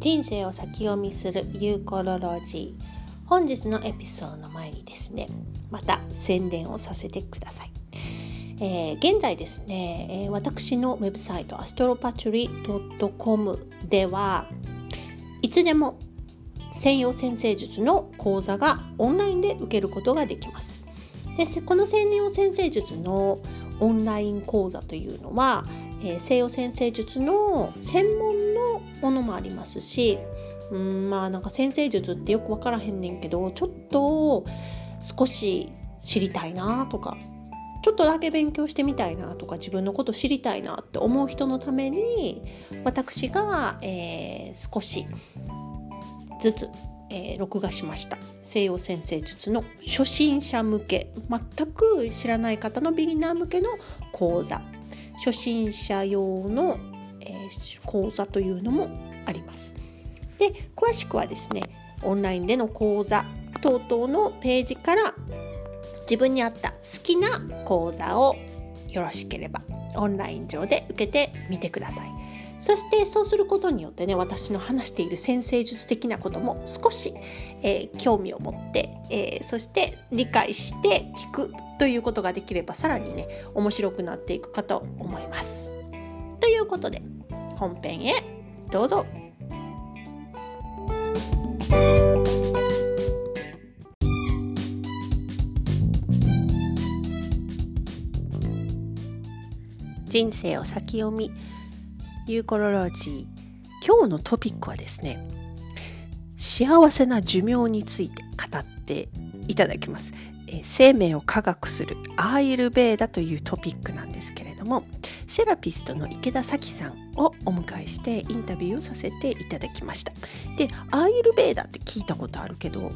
人生を先読みするユーコロロジー。本日のエピソードの前にですねまた宣伝をさせてください、えー、現在ですね、え、私のウェブサイトアストロパチュリ .com ではいつでも専用先生術の講座がオンラインで受けることができます。でこの専用先生術のオンライン講座というのは、えー、西洋先生術の専門のものもありますしうんまあなんか先生術ってよく分からへんねんけどちょっと少し知りたいなとかちょっとだけ勉強してみたいなとか自分のこと知りたいなって思う人のために私が、えー、少しずつ、えー、録画しました。西洋先生術の初心者向け。全く知らない方のビギナー向けの講座。初心者用の、えー、講座というのもあります。で詳しくはですねオンラインでの講座等々のページから自分に合った好きな講座をよろしければオンライン上で受けてみてください。そしてそうすることによってね私の話している先生術的なことも少し、えー、興味を持って、えー、そして理解して聞くということができればさらにね面白くなっていくかと思います。ということで本編へどうぞ人生を先読みユーコロロジー。今日のトピックはですね幸せな寿命について語っていただきます、え生命を科学するアーユルベーダというトピックなんですけれどもセラピストの池田咲さんをお迎えしてインタビューをさせていただきました。でアーユルベーダって聞いたことあるけど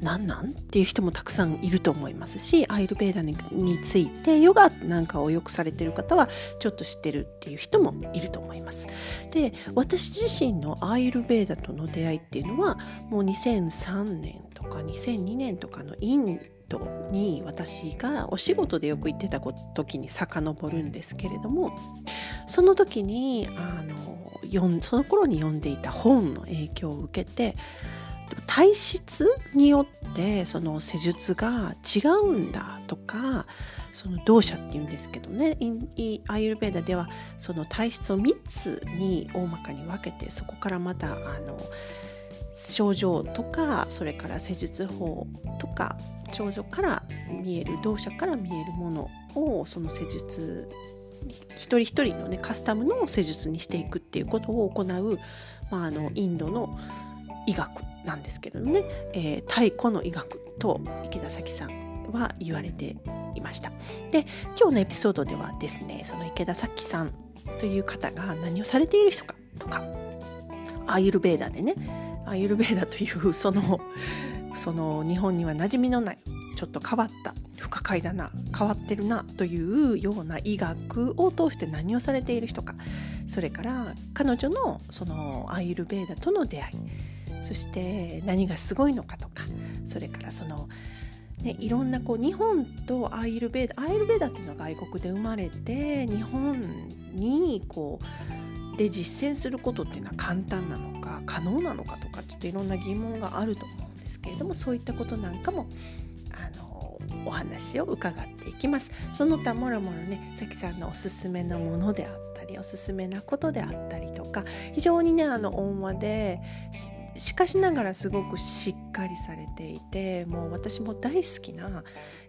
何なん？っていう人もたくさんいると思いますしアイルベーダについてヨガなんかをよくされてる方はちょっと知ってるっていう人もいると思います。で私自身のアイルベーダとの出会いっていうのはもう2003年とか2002年とかのインドに私がお仕事でよく行ってた時に遡るんですけれどもその時にあのその頃に読んでいた本の影響を受けて体質によってその施術が違うんだとかその動作っていうんですけどね。アイルベーダではその体質を3つに大まかに分けてそこからまたあの症状とかそれから施術法とか症状から見える動作から見えるものをその施術一人一人のねカスタムの施術にしていくっていうことを行う、まあ、あのインドの医学なんですけどね、えー、太古の医学と池田咲さんは言われていました。で今日のエピソードではですねその池田咲さんという方が何をされている人かとかアーユルベーダでねアーユルベーダという そのその日本には馴染みのないちょっと変わった不可解だな変わってるなというような医学を通して何をされている人か。それから彼女のそのアーユルベーダとの出会い。そして何がすごいのかとかそれからその、ね、いろんなこう日本とアイルベーダアイルベーダっていうのは外国で生まれて日本にこうで実践することっていうのは簡単なのか可能なのかとかちょっといろんな疑問があると思うんですけれどもそういったことなんかもあのお話を伺っていきます。その他もろもろねさきさんのおすすめのものであったりおすすめなことであったりとか非常にねあの温和でしかしながらすごくしっかりされていてもう私も大好きな、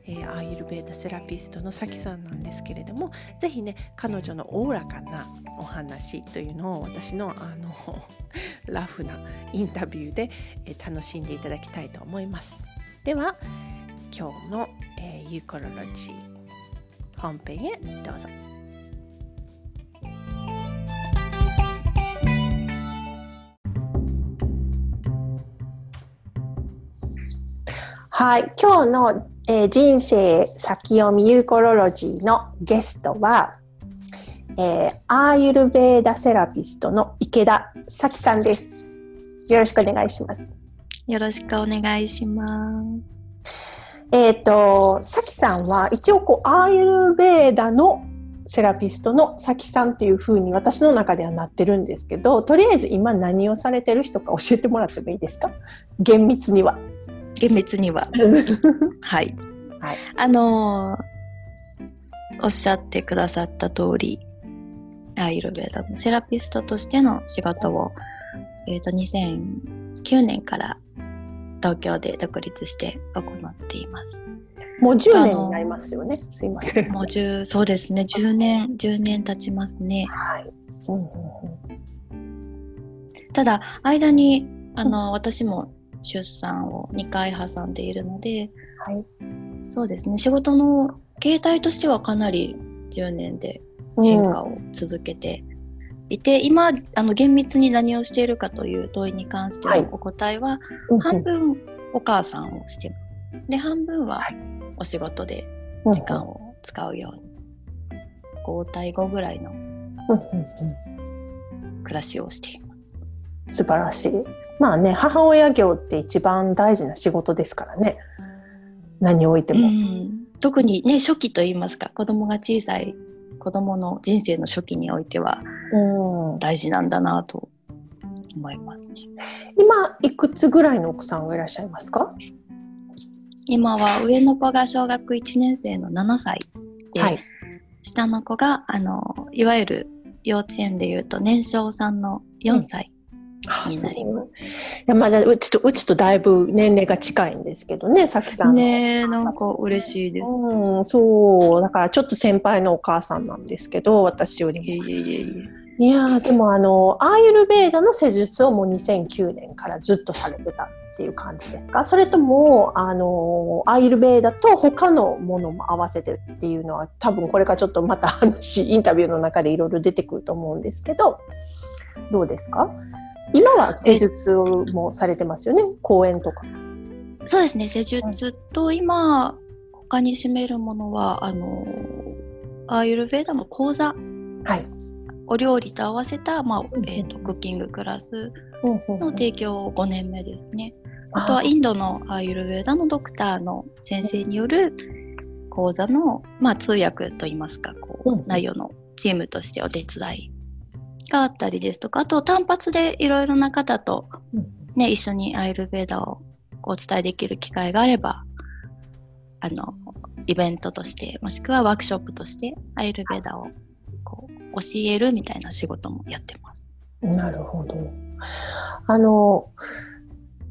えー、アーユルベーダセラピストのさきさんなんですけれども是非ね彼女のおおらかなお話というのを私のあの ラフなインタビューで、えー、楽しんでいただきたいと思います。では今日の、えー、ユーコロロジー本編へどうぞ。はい、今日の、えー、人生先読みユーコロロジーのゲストは、えー、アーユルベーダセラピストの池田咲さんです。よろしくお願いします。よろしくお願いします。えっ、ー、と、咲さんは一応こうアーユルベーダのセラピストのさきさんっていう風に私の中ではなってるんですけどとりあえず今何をされてる人か教えてもらってもいいですか？厳密には。厳密には はい、はい、あのー、おっしゃってくださった通りアイルベーダのセラピストとしての仕事を、えーと、2009年から東京で独立して行っています。もう10年になりますよね。すいません。もう10そうですね。10年10年経ちますね。はい。うんうんうん、ただ間にあの、私も出産を2回挟んでいるので、はい、そうですね。仕事の形態としてはかなり10年で変化を続けていて、うん、今あの厳密に何をしているかという問いに関してのお答えは、はい、半分お母さんをしてます。で半分はお仕事で時間を使うように、交代後ぐらいの暮らしをしています。素晴らしい。まあね母親業って一番大事な仕事ですからね。何においても。特にね初期といいますか子供が小さい子供の人生の初期においては大事なんだなと思いますね。今いくつぐらいの奥さんがいらっしゃいますか？今は上の子が小学1年生の7歳で、はい、下の子があのいわゆる幼稚園でいうと年少さんの4歳になります。いやまだうちとうちとだいぶ年齢が近いんですけどね、さきさん。ねなんか嬉しいです。うん、そうだからちょっと先輩のお母さんなんですけど、私よりも。いえいえいえ。いやでもあのアーユルベーダの施術をもう2009年からずっとされてたっていう感じですか？それともあのアーユルベーダと他のものも合わせてっていうのは多分これからちょっとまた話インタビューの中でいろいろ出てくると思うんですけどどうですか？今は施術もされてますよね？講演とか。そうですね。施術と今他に占めるものはあのアーユルベーダの講座、はい、お料理と合わせた、まあえーと、クッキングクラスの提供5年目ですね。あとはインドのアーユルベーダのドクターの先生による講座の、まあ、通訳といいますかこう、内容のチームとしてお手伝いがあったりですとかあと単発でいろいろな方と、ね、一緒にアイルベーダをお伝えできる機会があればあのイベントとしてもしくはワークショップとしてアイルベーダをこう教えるみたいな仕事もやってます。なるほど。あの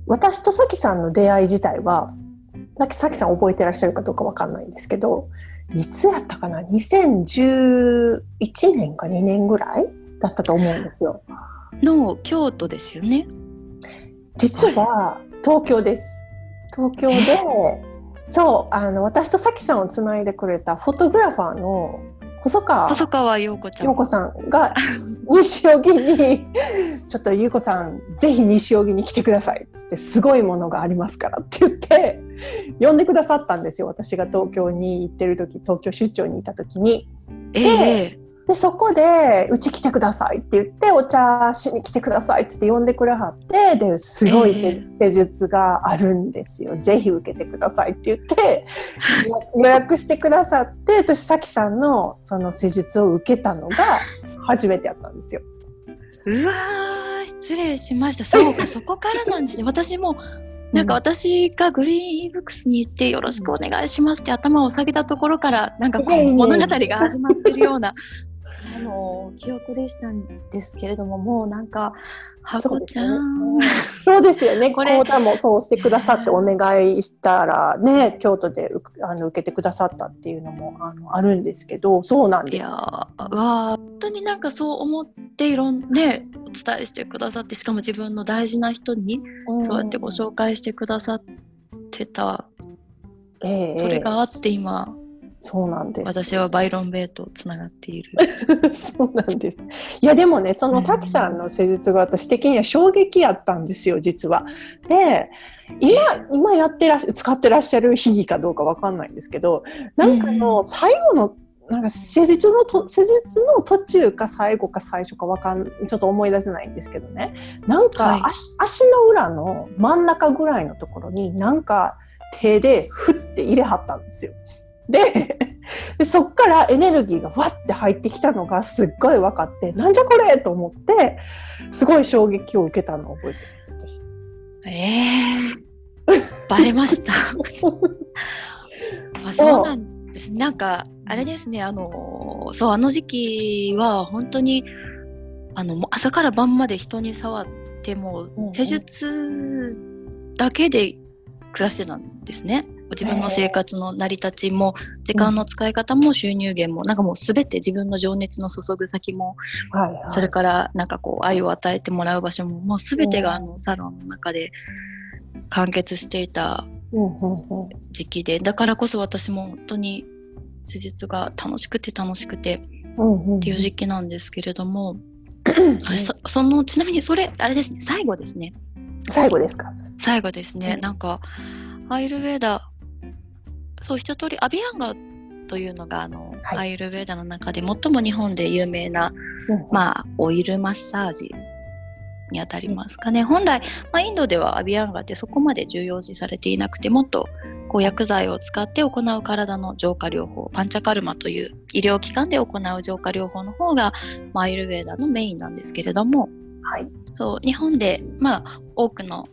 私とさきさんの出会い自体はさきさきさん覚えてらっしゃるかどうかわかんないんですけどいつやったかな？2011年か2年ぐらいだったと思うんですよ。の京都ですよね。実は東京です。東京で、そうあの私とさきさんをつないでくれたフォトグラファーの細川細川陽子ちゃん陽子さんが 西荻にちょっと優子さんぜひ西荻に来てくださいってすごいものがありますからって言って呼んでくださったんですよ私が東京に行ってる時東京出張にいた時に。えー、でそこで「うち来てください」って言って「お茶しに来てください」って呼んでくれはってですごい施術があるんですよ、えー、ぜひ受けてくださいって言って 予約してくださって私さきさんのその施術を受けたのが初めてやったんですよ。うわ失礼しました。そうかそこからなんですね。私もなんか私がグリーンブックスに行ってよろしくお願いしますって頭を下げたところからなんかこう物語が始まってるようなあの記憶でしたんですけれどももうなんかはこちゃん。そうですよね。これ講座もそうしてくださってお願いしたらね京都であの受けてくださったっていうのもあのあるんですけどそうなんです、いやわ本当になんかそう思っていろんねお伝えしてくださってしかも自分の大事な人にそうやってご紹介してくださってた、えー、それがあって今そうなんです。私はバイロンベイとつながっている。そうなんです。いやでもね、そのさきさんの施術が私的には衝撃やったんですよ、実は。で、今、今やってらっ使ってらっしゃる秘技かどうかわかんないんですけど、なんかの最後の、なんか施術のと施術の途中か最後か最初かわかんちょっと思い出せないんですけどねなんか足はい、足の裏の真ん中ぐらいのところになんか手でふって入れはったんですよ。ででそっからエネルギーがわって入ってきたのがすっごい分かってなんじゃこれと思ってすごい衝撃を受けたのを覚えてます私。えー、バレました。あそうなんですなんかあれですねあのそうあの時期は本当にあの朝から晩まで人に触っても施術だけで暮らしてたんですね。自分の生活の成り立ちも時間の使い方も収入源もなんかもう全て自分の情熱の注ぐ先も、それからなんかこう愛を与えてもらう場所ももう全てがあのサロンの中で完結していた時期でだからこそ私も本当に施術が楽しくて楽しくてっていう時期なんですけれども、そそのちなみにそれあれですね最後ですね。最後ですか？最後ですね、うん、なんかアイルベーダそう一通りアビアンガというのがあの、はい、アイルベーダの中で最も日本で有名な、う。ん、まあオイルマッサージにあたりますかね。本来、まあ、インドではアビアンガってそこまで重要視されていなくてもっとこう薬剤を使って行う体の浄化療法パンチャカルマという医療機関で行う浄化療法の方が、まあ、アイルベーダのメインなんですけれども、はい、そう日本で、まあ、多くの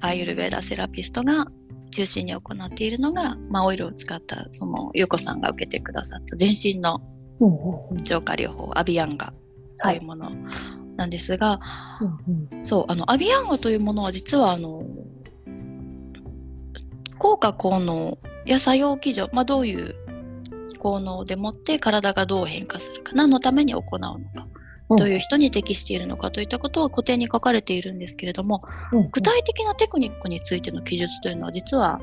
アイルベーダセラピストが中心に行っているのが、まあ、オイルを使ったその優子さんが受けてくださった全身の浄化療法、アビアンガというものなんですが、うんうん、そうあのアビアンガというものは実はあの効果効能や作用基準、まあ、どういう効能でもって体がどう変化するか何のために行うのかどういう人に適しているのかといったことは固定に書かれているんですけれども、うん。具体的なテクニックについての記述というのは実は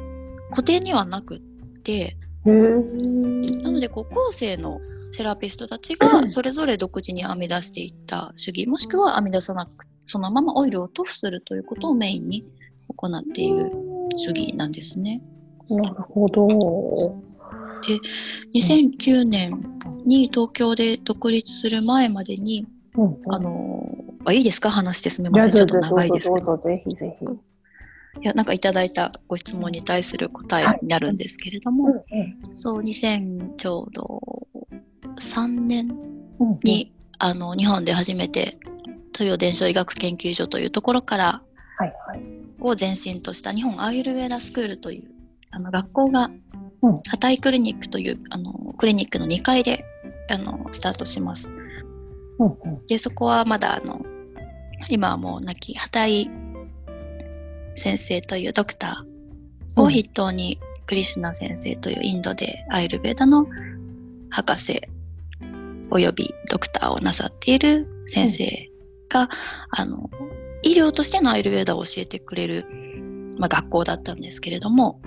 固定にはなくってなのでこう後世のセラピストたちがそれぞれ独自に編み出していった主義もしくは編み出さなくそのままオイルを塗布するということをメインに行っている主義なんですね。なるほど。で2009年に東京で独立する前までに、うんうん、あのあいいですか？話してすみません。ちょっと長いですけど。ぜひぜひ。いやなんかいただいたご質問に対する答えになるんですけれども、はい。そう2000ちょうど3年に、うんうん、あの日本で初めて東洋伝承医学研究所というところから、はいはい、を前身とした日本アーユルウェーダスクールというあの学校が、うん、ハタイクリニックというあのクリニックの2階であのスタートします。でそこはまだあの今はもう亡き畑井先生というドクターを筆頭に、クリシュナ先生というインドでアイルベーダの博士およびドクターをなさっている先生が、うん、あの医療としてのアイルベーダを教えてくれる、まあ、学校だったんですけれども、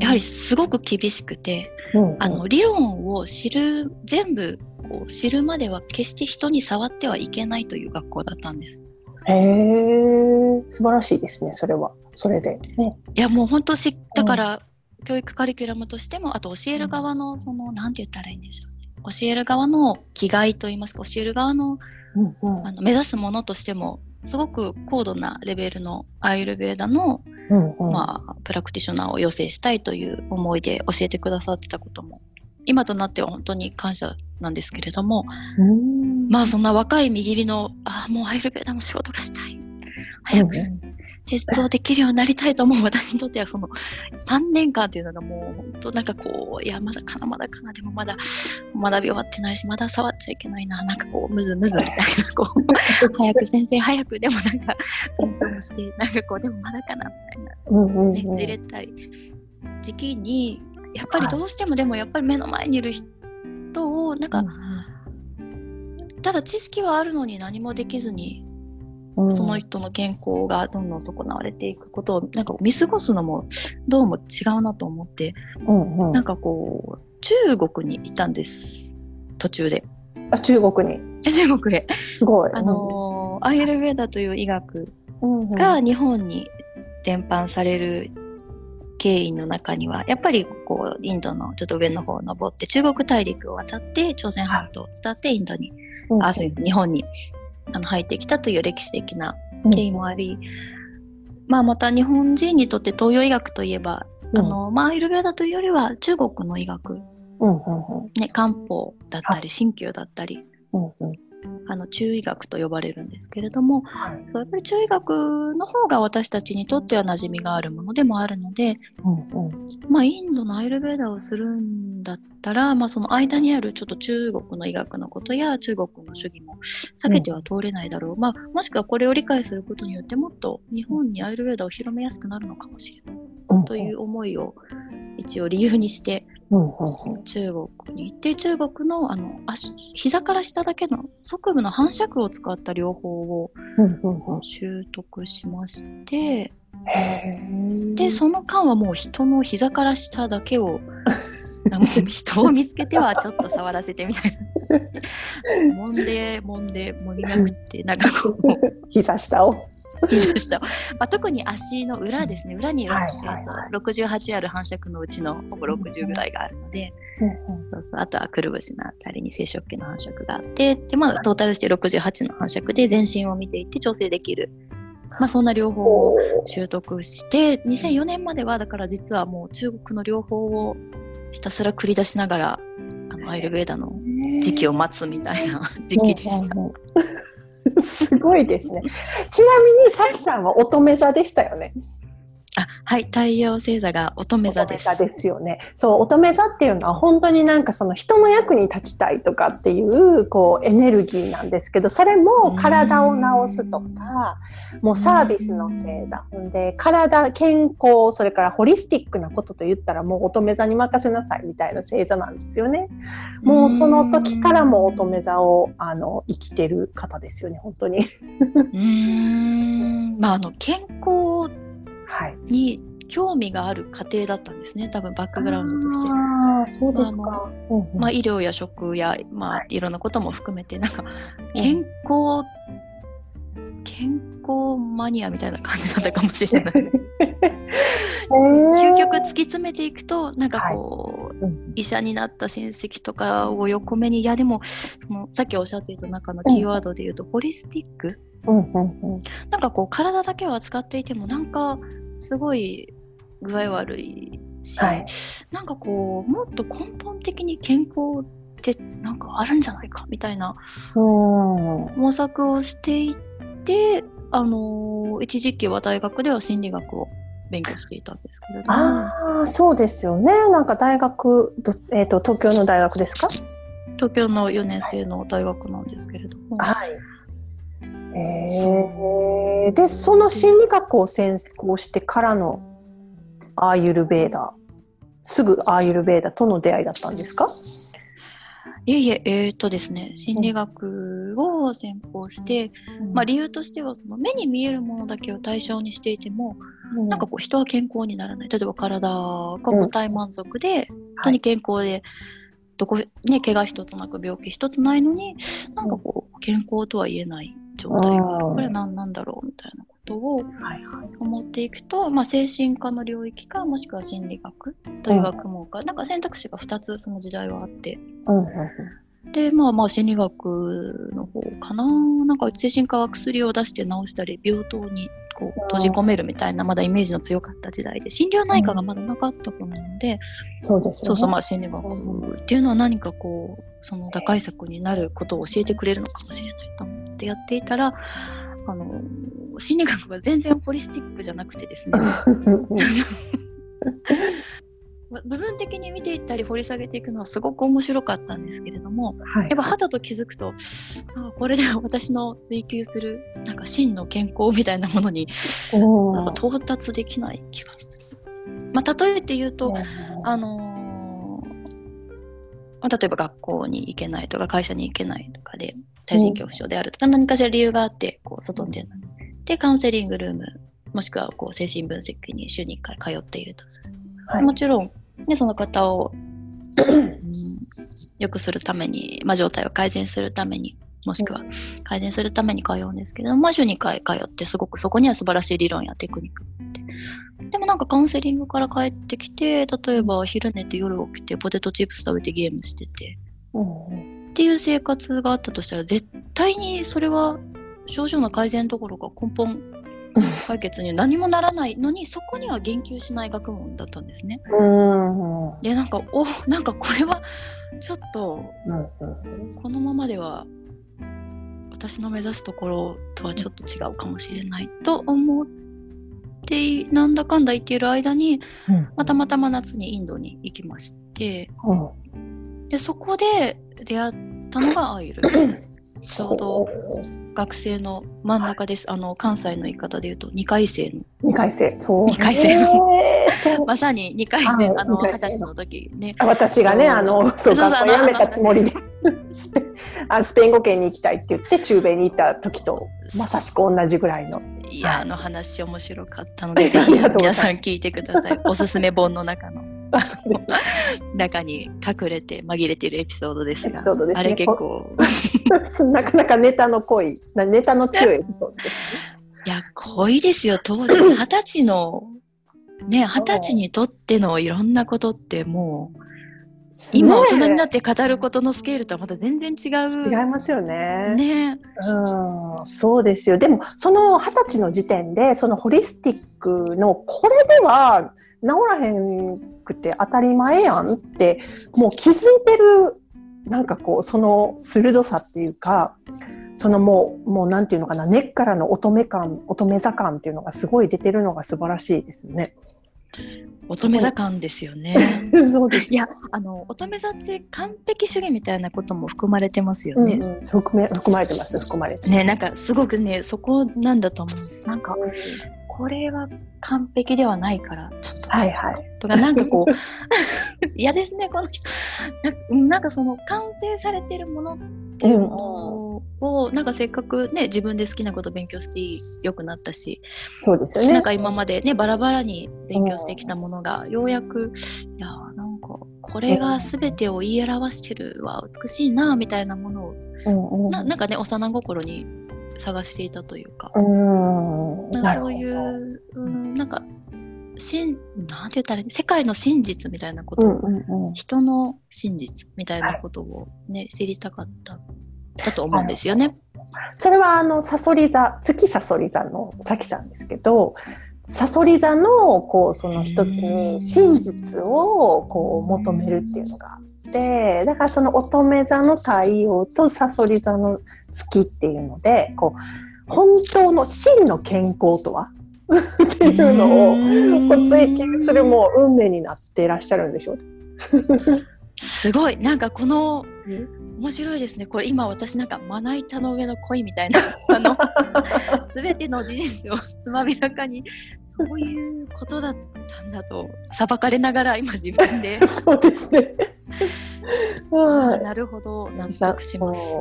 やはりすごく厳しくて、うん、あの理論を知る全部こう知るまでは決して人に触ってはいけないという学校だったんです。へえ素晴らしいですねそれは。それで、ね、いやもう本当しだから、うん、教育カリキュラムとしてもあと教える側のその何て言ったらいいんでしょうね。教える側の気概といいますか教える側のうんうん、あの目指すものとしてもすごく高度なレベルのアイルベーダの、うんうん、まあ、プラクティショナーを養成したいという思いで教えてくださってたことも今となっては本当に感謝なんですけれどもまあそんな若い右りのああもうアイルベーダの仕事がしたい。早く接続できるようになりたいと思う。私にとってはその3年間っていうのがもう本当なんかこういやまだかなまだかなでもまだ学び終わってないしまだ触っちゃいけないななんかこうむずむずみたいなこう早く先生早くでもなんか勉強してなんかこうでもまだかなみたいな、ねじれたい時期にやっぱりどうしてもでもやっぱり目の前にいる人をなんか、ただ知識はあるのに何もできずに、その人の健康がどんどん損なわれていくことをなんか見過ごすのもどうも違うなと思って、うんうん、なんかこう中国にいたんです。途中で。あ中国に。中国へ。すごい。あのー、アイルベーダという医学が日本に伝播される経緯の中にはやっぱりこうインドのちょっと上の方を登って中国大陸を渡って朝鮮半島を伝ってインドに、うん、あそうです日本にあの入ってきたという歴史的な経緯もあり、うん、まあまた日本人にとって東洋医学といえばあのまあ、アイルベーダというよりは中国の医学、うんうんうん。ね、漢方だったり鍼灸だったり、うんうんあの中医学と呼ばれるんですけれどもはい。やっぱり中医学の方が私たちにとっては馴染みがあるものでもあるので、うんうん。まあ、インドのアイルベーダをするんだったら、まあ、その間にあるちょっと中国の医学のことや中国の主義も避けては通れないだろう、まあ、もしくはこれを理解することによってもっと日本にアイルベーダを広めやすくなるのかもしれないうんという思いを一応理由にして中国に行って中国のあの足膝から下だけの側部の反射区を使った療法を習得しましてでその間はもう人の膝から下だけを 人を見つけてはちょっと触らせてみたいな。揉んで揉んで揉みまくってなんかこう。膝下を。膝下を、まあ、特に足の裏ですね。裏に、はいえはいはい。ーと68ある反射区のうちのほぼ60ぐらいがあるので、そうそう。あとはくるぶしのあたりに生殖器の繁殖があってで、まあ、トータルして68の繁殖で全身を見ていって調整できる、まあ、そんな療法をお習得して2004年まではだから実はもう中国の療法をひたすら繰り出しながらあのアイルベーダの時期を待つみたいな 時期でした。すごいですね。ちなみに、さきさんは乙女座でしたよね。あはい太陽星座が乙女座です。乙女座ですよね。そう、乙女座っていうのは本当になんかその人の役に立ちたいとかっていうこうエネルギーなんですけど、それも体を治すとか、もうサービスの星座。で、体、健康、それからホリスティックなことと言ったらもう乙女座に任せなさいみたいな星座なんですよね。もうその時からも乙女座をあの生きてる方ですよね、本当に。うーんまああの健康はい。に興味がある家庭だったんですね。多分バックグラウンドとして。ああ、そうですか。うんうん。まあ、医療や食や、まあ、い。ろんなことも含めてなんか健康、健康マニアみたいな感じだったかもしれない。究極突き詰めていくとなんかこう、うん医者になった親戚とかを横目にいやでもそのさっきおっしゃっていた中のキーワードで言うと、ホリスティック。うんうんうん。なんかこう体だけは扱っていてもなんかすごい具合悪いし、はいなんかこうもっと根本的に健康ってなんかあるんじゃないかみたいなうん模索をしていって、あのー一時期は大学では心理学を勉強していたんですけれどもああ、そうですよね。なんか大学、どえっ、と、東京の大学ですか？東京の4年生の大学なんですけれども、はい。えー、で、その心理学を専攻してからのアーユルベーダ。すぐアーユルベーダとの出会いだったんですか？いえいえ、えーっとですね、心理学を専攻して、まあ、理由としてはその目に見えるものだけを対象にしていても、うん。なんかこう人は健康にならない。例えば体が個体満足で、本当に健康で、どこね怪我一つなく病気一つないのになんかこう健康とは言えない状態これは何なんだろうみたいなことを。思っていくと、まあ、精神科の領域かもしくは心理学という学問か、なんか選択肢が2つその時代はあって。うんうん。でまあまあ心理学の方かな。なんか精神科は薬を出して治したり病棟にこう閉じ込めるみたいなまだイメージの強かった時代で心療内科がまだなかった頃なので、そうですよね。そうそうまあ心理学っていうのは何かこうその打開策になることを教えてくれるのかもしれないと思ってやっていたらあの心理学が全然ホリスティックじゃなくてですね 部分的に見ていったり掘り下げていくのはすごく面白かったんですけれどもはいやっぱ肌と気づくとあこれでは私の追求するなんか真の健康みたいなものに到達できない気がする。まあ、例えて言うと、あのーまあ例えば学校に行けないとか会社に行けないとかで対人恐怖症であるとか、何かしら理由があってこう外に出ない。でカウンセリングルームもしくはこう精神分析に週に1回通っているとする。はい。もちろん、ね、その方を、うん良くするために、まあ、状態を改善するためにもしくは改善するために通うんですけれども、まあ、週2回通ってすごくそこには素晴らしい理論やテクニックって。でもなんかカウンセリングから帰ってきて例えば昼寝て夜起きてポテトチップス食べてゲームしててうんっていう生活があったとしたら絶対にそれは症状の改善どころか根本解決に何もならないのにそこには言及しない学問だったんですね。うんでなんかおなんかこれはちょっとこのままでは私の目指すところとはちょっと違うかもしれないと思ってなんだかんだ言っている間に、またまたま夏にインドに行きまして、でそこで出会ったのがアイル。ちょうど学生の真ん中です。あの関西の言い方で言うと2回生の。2回生。そう。2回生の。まさに2回生、あの二十歳の時ね。私がね、あの、そう、学校辞めたつもりで。スペあスペイン語圏に行きたいって言って中米に行った時とまさしく同じぐらいの。いや、あの話面白かったのでぜひ皆さん聞いてください。おすすめ本の中の。中に隠れて紛れてるエピソードですが、すね、あれ結構 なかなかネタの濃いネタの強いエピソードです、ね、いや濃いですよ当時二十歳のね二十歳にとってのいろんなことってもう今大人になって語ることのスケールとはまた全然違う。違いますよね。ね。うん、そうですよ。でもその二十歳の時点でそのホリスティックのこれでは治らへんくて当たり前やんってもう気づいてるなんかこうその鋭さっていうかそのもうもうなんていうのかな根っからの乙女感乙女座感っていうのがすごい出てるのが素晴らしいですよね。乙女座感ですよね。そうです。いや、あの乙女座って完璧主義みたいなことも含まれてますよね。うんうん、含め含まれてます。含まれてね、なんかすごくね、そこなんだと思うんです。なんか、これは完璧ではないからちょっと。はいはい。とかなんかこう 嫌ですねこの人。なんかその完成されてるものっていうのを、うん、なんかせっかくね自分で好きなこと勉強してよくなったしそうですよね。なんか今までねバラバラに勉強してきたものが、うん、ようやくいやなんかこれが全てを言い表してるわ美しいなみたいなものを、うんうん、ななんかね幼心に探していたというか、うん。そういう、うん、なんかしんなんて言ったら世界の真実みたいなこと、うんうんうん、人の真実みたいなことをね、はい、知りたかっただと思うんですよね。それはあのさそり座月さそり座のさきさんですけどさそり座のこうその一つに真実をこう求めるっていうのがあってだからその乙女座の太陽とさそり座の月っていうのでこう本当の真の健康とは？っていうのを追求するもう運命になっていらっしゃるんでしょう。すごい。なんかこの面白いですね。これ今私なんかまな板の上の恋みたいな あの全ての事実をつまびらかにそういうことだったんだと裁かれながら今自分で。そうですね。あなるほど。納得します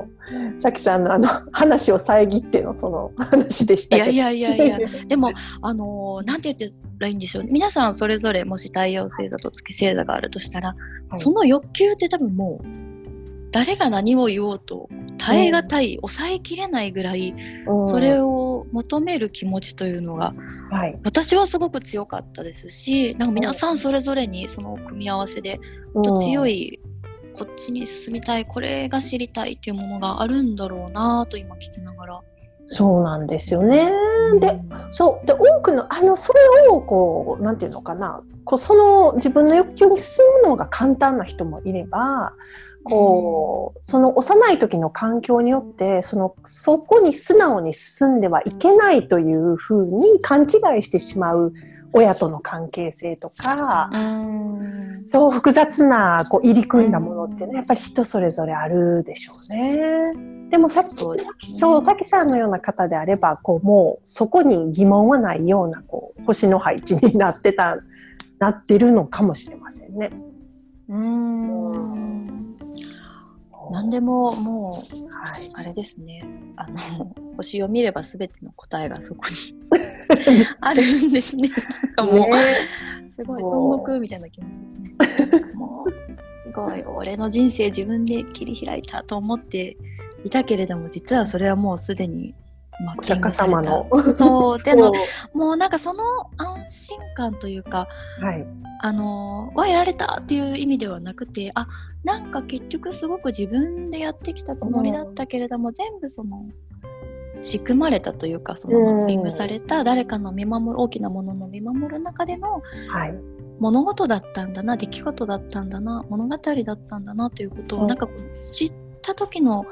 さきさんのあの話を遮ってのその話でした。いやいやいやいや。でもあのなんて言ったらいいんでしょう。皆さんそれぞれもし太陽星座と月星座があるとしたら、はい、その欲求って多分もう誰が何を言おうと耐え難い、うん、抑えきれないぐらい、うん、それを求める気持ちというのが、はい、私はすごく強かったですしなんか皆さんそれぞれにその組み合わせで、うん、と強いこっちに進みたいこれが知りたいっていうものがあるんだろうなと今聞きながら。そうなんですよね。で、そう。で多くのあのそれをこうなんていうのかな、こうその自分の欲求に進むのが簡単な人もいれば、こう、その幼い時の環境によって、その、そこに素直に進んではいけないというふうに勘違いしてしまう親との関係性とか、うそう複雑なこう入り組んだものってね、やっぱり人それぞれあるでしょうね。でもさっき、そう、さきさんのような方であれば、こう、もうそこに疑問はないような、こう、星の配置になってた、なってるのかもしれませんね。うん。何でももう、はい、あれですね。あの 星を見れば全ての答えがそこに あるんですね。なんかもう、ね、すごい孫悟空みたいな気持ちですね。もうすごい俺の人生自分で切り開いたと思っていたけれども実はそれはもうすでにまあ、お釈迦様の。そうでのもうなんかその安心感というか、はい、あのはやられたっていう意味ではなくてあなんか結局すごく自分でやってきたつもりだったけれども、うん、全部その仕組まれたというかそのマッピングされた誰かの見守る大きなものの見守る中での物事だったんだな出来事だったんだな物語だったんだなということをなんかこう知った時の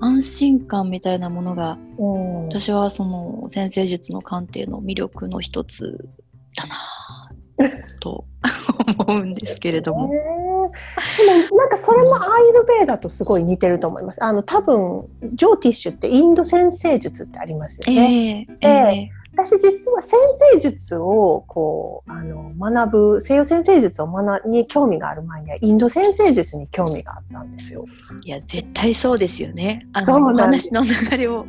安心感みたいなものが、私はその先生術の鑑定の魅力の一つだなと思うんですけれども。でもなんかそれもアイルベーダとすごい似てると思います。あの多分ジョーティッシュってインド先生術ってありますよね。えー、えー私実は先生術をこうあの学ぶ西洋先生術を学に興味がある前にはインド先生術に興味があったんですよ。いや絶対そうですよね。あの話の流れを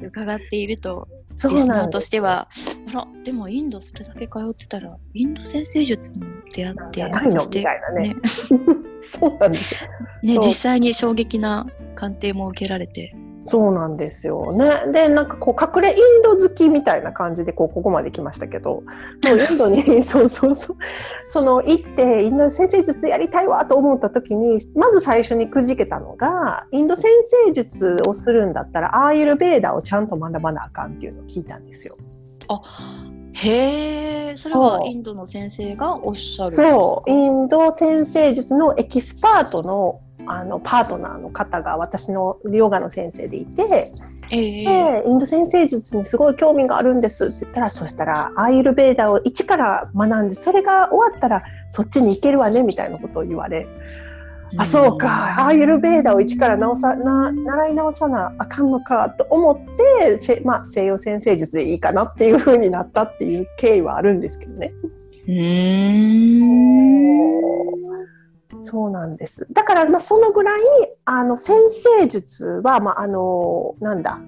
伺っているとリスナーとしてはあらでもインドそれだけ通ってたらインド先生術に出会ってそしてね、ね、そうなんですよ。ね実際に衝撃な鑑定も受けられて。そうなんですよ。ね。でなんかこう隠れインド好きみたいな感じでこうここまで来ましたけど。そうインドに そうそうそう。その行ってインド先生術やりたいわと思った時にまず最初にくじけたのがインド先生術をするんだったらアーユルベーダをちゃんと学ばなあかんっていうのを聞いたんですよ。あへえそれはインドの先生がおっしゃるそう。インド占星術のエキスパートのあのパートナーの方が私のヨガの先生でいて、えー、でインド占星術にすごい興味があるんですって言ったらそしたらアーユルベーダを一から学んでそれが終わったらそっちに行けるわねみたいなことを言われ。あそうかアーユルベーダを一から直さな習い直さなあかんのかと思ってせ、まあ、西洋占星術でいいかなっていうふうになったっていう経緯はあるんですけどね。うんそうなんです。だから、まあ、そのぐらい、あの、先生術は、まあ、あの、なんだ、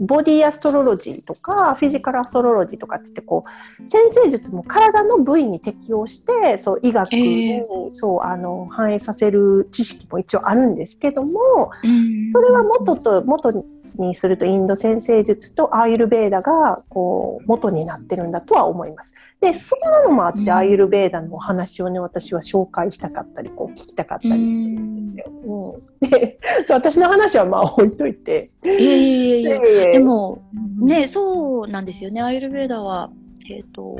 ボディアストロロジーとかフィジカルアストロロジーとかって言ってこう先生術も体の部位に適応してそう医学に、えー、そうあの反映させる知識も一応あるんですけども、うん、それは元と元にするとインド先生術とアーユルベーダがこう元になってるんだとは思います。でそんなのもあって、うん、アーユルベーダのお話をね私は紹介したかったりこう聞きたかったりするんですよ。うん、でそう私の話はまあ置いといて。いやいやいやいや。でも、ね、そうなんですよね。アイルベーダは、えっ、ー、と、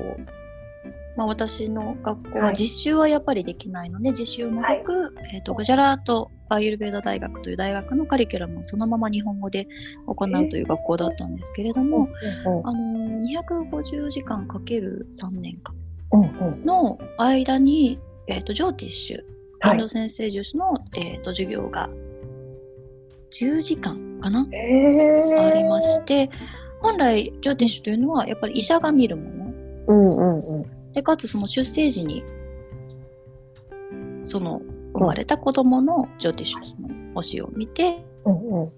まあ、私の学校は実習はやっぱりできないので、はい、実習もなく、はい、えーと、グジャラート・アイルベーダ大学という大学のカリキュラムをそのまま日本語で行うという学校だったんですけれども、あの250時間かける3年間の間に、えーと、ジョーティッシュ、インド先生術の、えーと授業が10時間かな、えー、ありまして本来ジョーティッシュというのはやっぱり医者が見るもの、うんうんうん、でかつその出生時にその生まれた子供のジョーティッシュの星を見て、うんうん、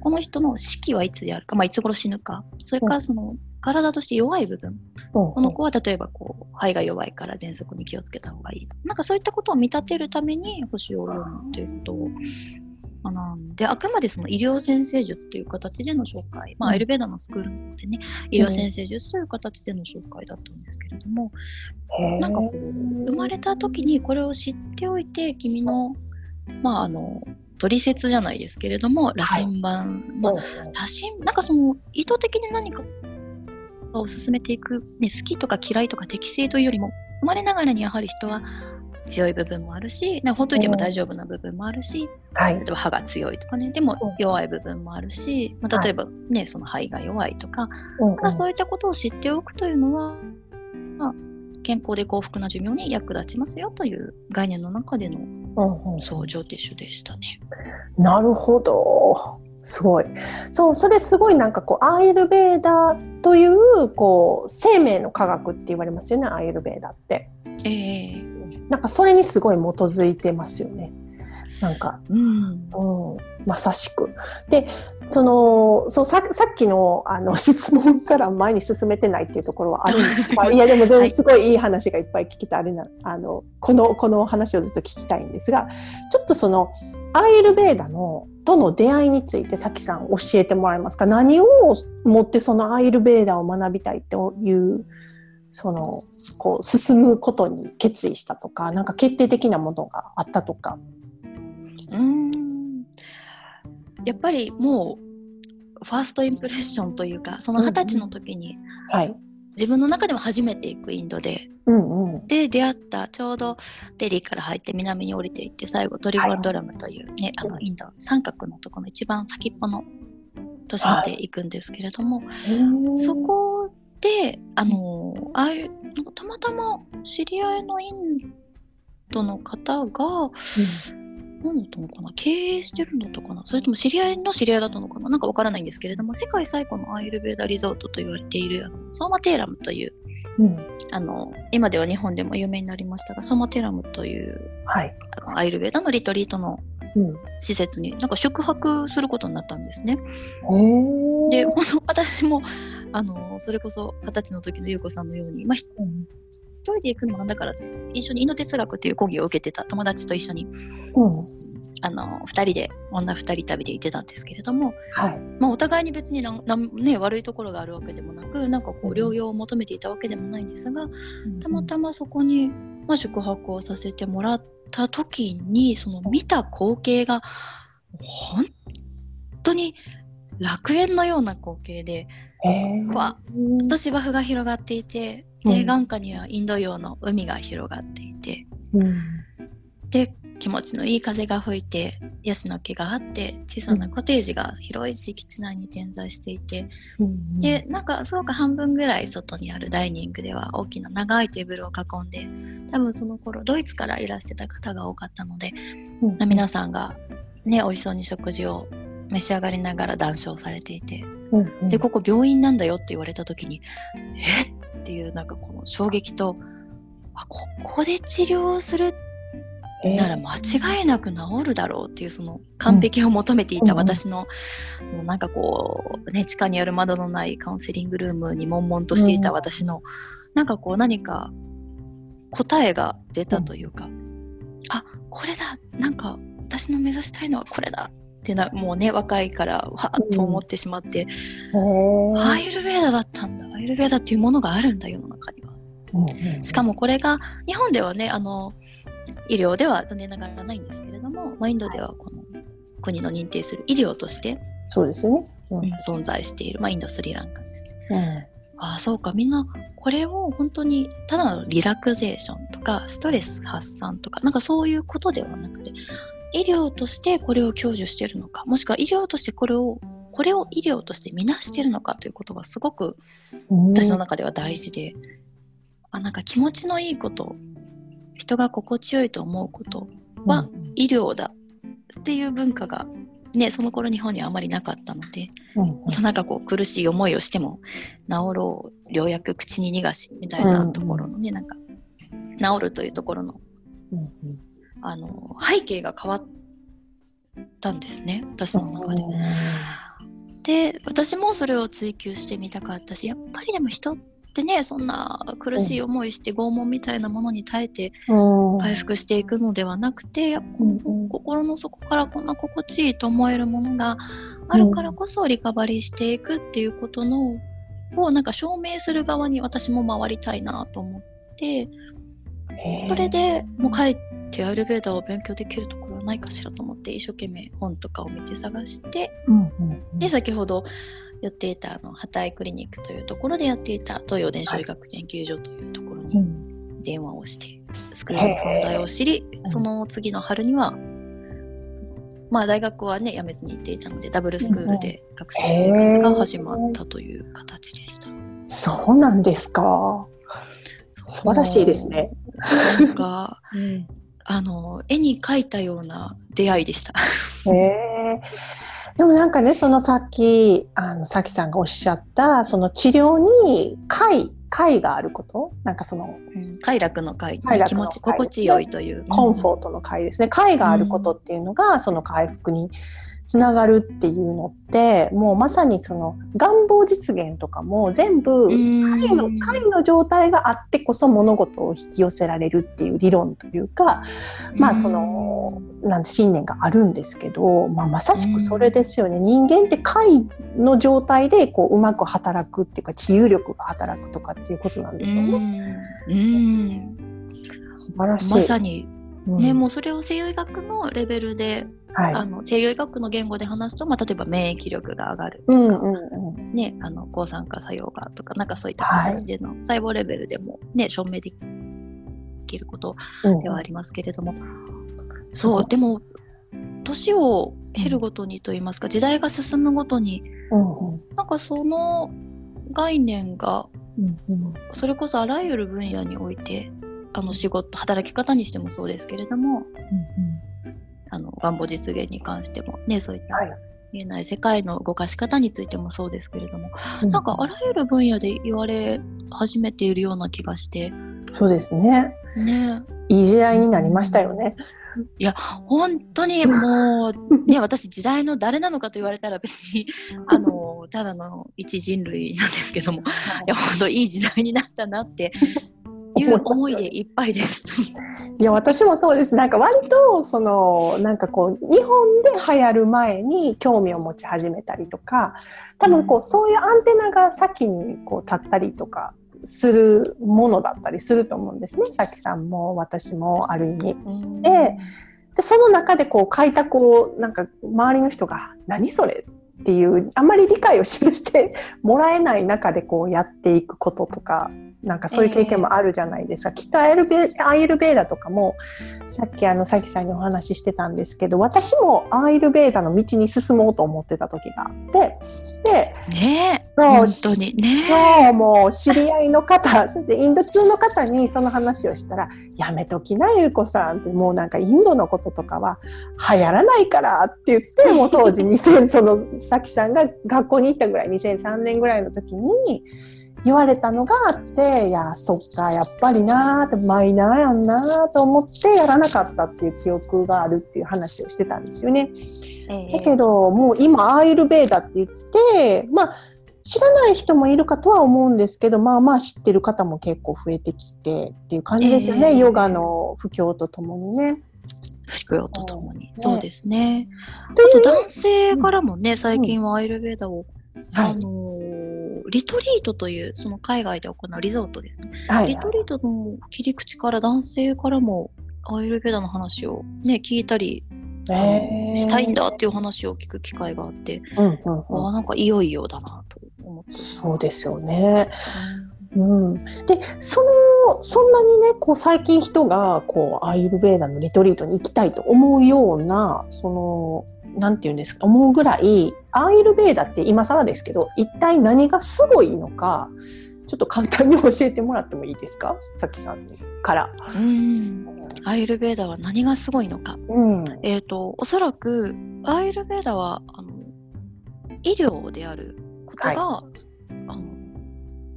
この人の死期はいつであるか、まあ、いつ頃死ぬか。それからその体として弱い部分、うん、この子は例えばこう肺が弱いから喘息に気をつけた方がいいなんかそういったことを見立てるために星を読むということを学ん。であくまでその医療先生術という形での紹介、まあ、エルベーダのスクールなのでね、医療先生術という形での紹介だったんですけれども、うん、なんかこう生まれた時にこれを知っておいて君のまああの取説じゃないですけれども羅針盤、まあ、羅針なんかその意図的に何かを進めていく、ね、好きとか嫌いとか適正というよりも生まれながらにやはり人は強い部分もあるしなほっといても大丈夫な部分もあるし、はい、例えば歯が強いとかね。でも弱い部分もあるし、まあ、例えばね、はい、その肺が弱いとか,、なんかそういったことを知っておくというのは、まあ、健康で幸福な寿命に役立ちますよという概念の中での、うんうん、そうジョーティッシュでしたね。なるほど。すごい。そうそれすごいなんかこうアーユルベーダというこう生命の科学って言われますよねアーユルベーダって。えー、なんかそれにすごい基づいてますよね。なんか、うん、うん、まさしく。で、その、そうささっきのあの質問から前に進めてないっていうところはあるんです。が、いやでもすごいいい話がいっぱい聞きたい、あれな、あの、この、この話をずっと聞きたいんですが、ちょっとその、アーユルベーダのとの出会いについてさきさん教えてもらえますか？何をもってそのアーユルベーダを学びたいというそのこう進むことに決意したとかなんか決定的なものがあったとか。うん。やっぱりもうファーストインプレッションというかその二十歳の時に、はい、自分の中でも初めて行くインドで、うんうん、で出会ったちょうどデリーから入って南に降りていって最後トリバンドラムというね、はい、あのインド三角のところの一番先っぽの都市まで行くんですけれども、はい、そこであのああいうなんかたまたま知り合いのインドの方が、うん。何だったのかな経営してるのとかなそれとも知り合いの知り合いだったのかななんかわからないんですけれども世界最古のアイルベーダリゾートと言われているソーマテーラムという、うん、あの今では日本でも有名になりましたがソーマテーラムという、はい、あのアイルベーダのリトリートの施設になんか宿泊することになったんですね。で私もあのそれこそ二十歳の時の優子さんのように、まあ、一人で行くのもなんだから一緒にインド哲学っていう講義を受けてた友達と一緒に、うん、あの2人で女2人旅で行ってたんですけれども、はい、まあ、お互いに別になな、ね、悪いところがあるわけでもなくなんかこう療養を求めていたわけでもないんですが、うん、たまたまそこに、まあ、宿泊をさせてもらった時にその見た光景が本当に楽園のような光景で、わ。っと芝生が広がっていてで、眼下にはインド洋の海が広がっていて、うん、で気持ちのいい風が吹いてヤシの木があって小さなコテージが広い敷地内に点在していて、うん、でなんかすごく半分ぐらい外にあるダイニングでは大きな長いテーブルを囲んで多分その頃ドイツからいらしてた方が多かったので、うん、皆さんがね美味しそうに食事を召し上がりながら談笑されていて、うんうん、でここ病院なんだよって言われた時にえ？っっていうなんかこの衝撃とあここで治療するなら間違いなく治るだろうっていうその完璧を求めていた私の、うん、なんかこう、ね、地下にある窓のないカウンセリングルームに悶々としていた私の、うん、なんかこう何か答えが出たというか、うん、あこれだなんか私の目指したいのはこれだってなもうね若いからわっと思ってしまって、うん、アイルベーダだったんだ。アイルベーダっていうものがあるんだ世の中には。うん、しかもこれが日本ではねあの医療では残念ながらないんですけれども、まあ、インドではこの国の認定する医療としてそうですよね、うん、存在している、まあ、インドスリランカですね。うん、ああそうか。みんなこれを本当にただのリラクゼーションとかストレス発散とかなんかそういうことではなくて医療としてこれを享受しているのかもしくは医療としてこれをこれを医療として見なしてるのかということがすごく私の中では大事で、あなんか気持ちのいいこと人が心地よいと思うことは医療だっていう文化が、ね、その頃日本にはあまりなかったので、うん、なんかこう苦しい思いをしても治ろう良薬口に逃がしみたいなところのね、うん、なんか治るというところのあの背景が変わったんですね私の中で。で私もそれを追求してみたかったしやっぱりでも人ってねそんな苦しい思いして拷問みたいなものに耐えて回復していくのではなくて、心の底からこんな心地いいと思えるものがあるからこそリカバリーしていくっていうことのをなんか証明する側に私も回りたいなと思ってそれでもう帰ってアイルベーダーを勉強できるところはないかしらと思って一生懸命本とかを見て探して、うんうんうん、で先ほどやっていたあのハタイクリニックというところでやっていた東洋伝承医学研究所というところに電話をして、スクールの存在を知り、その次の春にはまあ大学はね辞めずに行っていたのでダブルスクールで学生生活が始まったという形でした。そうなんですか。素晴らしいですね。なんか、うん、あの絵に描いたような出会いでした。へでもなんかねそのさっきあのさきさんがおっしゃったその治療に快快があること？なんかその、うん、快楽の快。気持ち心地よいという、コンフォートの快ですね。快があることっていうのが、その回復につながるっていうのってもうまさにその願望実現とかも全部彼の彼の状態があってこそ物事を引き寄せられるっていう理論というかまあそのなん信念があるんですけど、まあ、まさしくそれですよね。人間って解の状態でこううまく働くっていうか治癒力が働くとかっていうことなんでしょうね。うん。素晴らしい。まさにね、うん、もうそれを西洋医学のレベルではい、あの西洋医学の言語で話すと、まあ、例えば免疫力が上がるとか、うんうんうん、ね、あの抗酸化作用がとかなんかそういった形での細胞レベルでも、ね、証明できることではありますけれども、うん、そうでも年を経るごとにといいますか時代が進むごとに、うんうん、なんかその概念が、それこそあらゆる分野においてあの仕事働き方にしてもそうですけれども、うんうん、あの願望実現に関してもねそういった見えない世界の動かし方についてもそうですけれども、うん、なんかあらゆる分野で言われ始めているような気がして。そうですね。ね。いい時代になりましたよね。いや本当にもう ね私時代の誰なのかと言われたら別にあのただの一人類なんですけども、いや本当いい時代になったなっていう思いでいっぱいです。いや私もそうですなんか割とそのなんかこう日本で流行る前に興味を持ち始めたりとか多分こう、うん、そういうアンテナが先にこう立ったりとかするものだったりすると思うんですねさきさんも私もある意味。ででその中でこう開拓をなんか周りの人が「何それ?」っていうあまり理解を示してもらえない中でこうやっていくこととかなんかそういう経験もあるじゃないですか、えー、きっとアイルベアイルベーダとかもさっきあのさきさんにお話ししてたんですけど私もアイルベーダの道に進もうと思ってた時があってで、ね、そう本当に。ねそうもう知り合いの方それでインド通の方にその話をしたら「やめときなゆうこさん」ってもうなんかインドのこととかは流行らないからって言って もう当時2000そのさきさんが学校に行ったぐらい2003年ぐらいの時に。言われたのがあっていやそっかやっぱりなーってマイナーやんなーと思ってやらなかったっていう記憶があるっていう話をしてたんですよね。えー、だけどもう今アーユルベーダって言ってまあ知らない人もいるかとは思うんですけどまあまあ知ってる方も結構増えてきてっていう感じですよね、えー、ヨガの布教とともにね。布教とともに、ね、そうですね。あと男性からもね最近はアイルベーダを、うん、あのーリトリートというその海外で行うリゾートですね、はい、リトリートの切り口から男性からもアイルベダの話をね聞いたりしたいんだっていう話を聞く機会があって、うんうんうん、あなんかいよいよだなと思って。そうですよね。うん、でそのそんなにねこう最近人がこうアイルベーダのリトリートに行きたいと思うようなそのなんていうんですか思うぐらいアーユルベーダって今更ですけど一体何がすごいのかちょっと簡単に教えてもらってもいいですか？さきさんから。うん。アーユルベーダは何がすごいのか、うん、えっ、ー、とおそらくアーユルベーダはあの医療であることが、はい、あの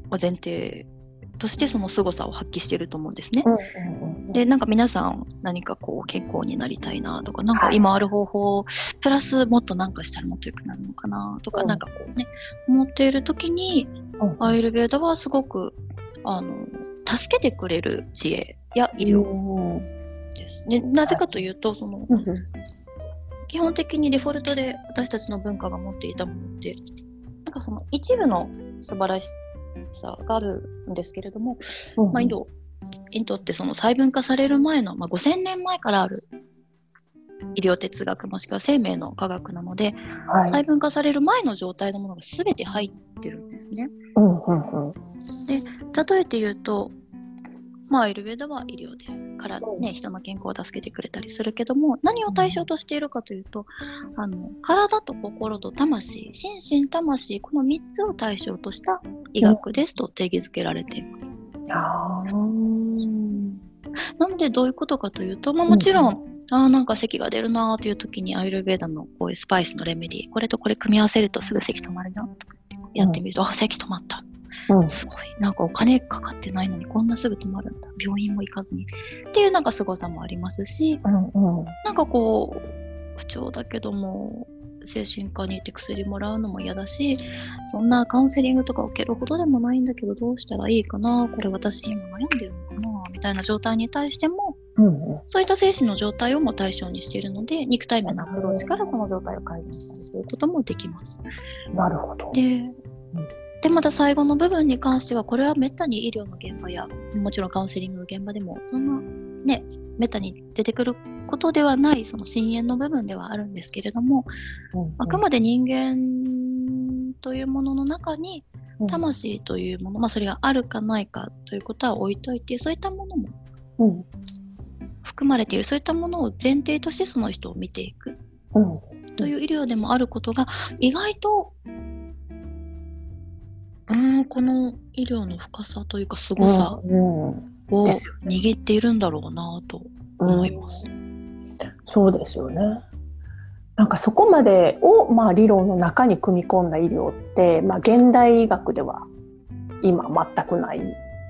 前提としてその凄さを発揮していると思うんですね。でなんか皆さん何かこう健康になりたいなとかなんか今ある方法、プラスもっと何かしたらもっと良くなるのかなとか、うん、なんかこうね思っている時に、アイルベーダはすごくあの助けてくれる知恵や医療ですね。なぜかというとその、基本的にデフォルトで私たちの文化が持っていたものってなんかその一部の素晴らしさがあるんですけれども、うん、まあ、インドインドってその細分化される前の、まあ、5000年前からある医療哲学もしくは生命の科学なので、はい、細分化される前の状態のものが全て入ってるんですね。うんうんうん、で例えて言うとまあ、アイルベーダは医療でから、ね、人の健康を助けてくれたりするけども何を対象としているかというとあの体と心と魂心身魂この3つを対象とした医学ですと定義づけられています。あなのでどういうことかというと、まあ、もちろん、うん、あなんか咳が出るなという時にアイルベーダのこういうスパイスのレメディこれとこれ組み合わせるとすぐ咳止まるよとかやってみると、うん、あ咳止まったうん、すごい。なんかお金かかってないのにこんなすぐ止まるんだ。病院も行かずに。っていうなんか凄さもありますし、うんうん、なんかこう不調だけども精神科に行って薬もらうのも嫌だしそんなカウンセリングとか受けるほどでもないんだけどどうしたらいいかな。これ私今悩んでるのかな。みたいな状態に対しても、うんうん、そういった精神の状態をも対象にしているので肉体面のアプローチからその状態を改善したりすることもできます。なるほど。で、うんでまた最後の部分に関してはこれはめったに医療の現場やもちろんカウンセリングの現場でもそんなねめったに出てくることではないその深淵の部分ではあるんですけれども、うんうん、あくまで人間というものの中に魂というもの、うん、まあ、それがあるかないかということは置いといてそういったものも含まれている。そういったものを前提としてその人を見ていく、という医療でもあることが意外とうんこの医療の深さというかすごさを握っているんだろうなと思います。うん、そうですよね。なんかそこまでを、まあ、理論の中に組み込んだ医療って、まあ、現代医学では今全くない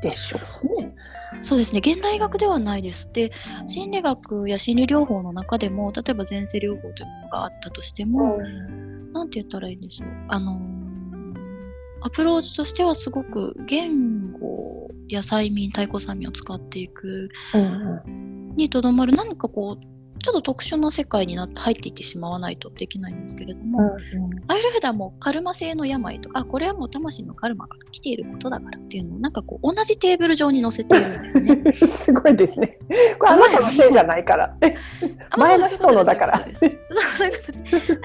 でしょうね。そうですね現代医学ではないです。で心理学や心理療法の中でも例えば前世療法というものがあったとしても、うん、なんて言ったらいいんでしょうあのアプローチとしてはすごく言語や催眠太鼓催眠を使っていくにとどまる何かこうちょっと特殊な世界になって入っていってしまわないとできないんですけれども、うんうん、アイルフェダもカルマ性の病とかこれはもう魂のカルマが来ていることだからっていうのをなんかこう同じテーブル上に載せているんですね。すごいですね。これあなたのせいじゃないから。前の人のだから。だか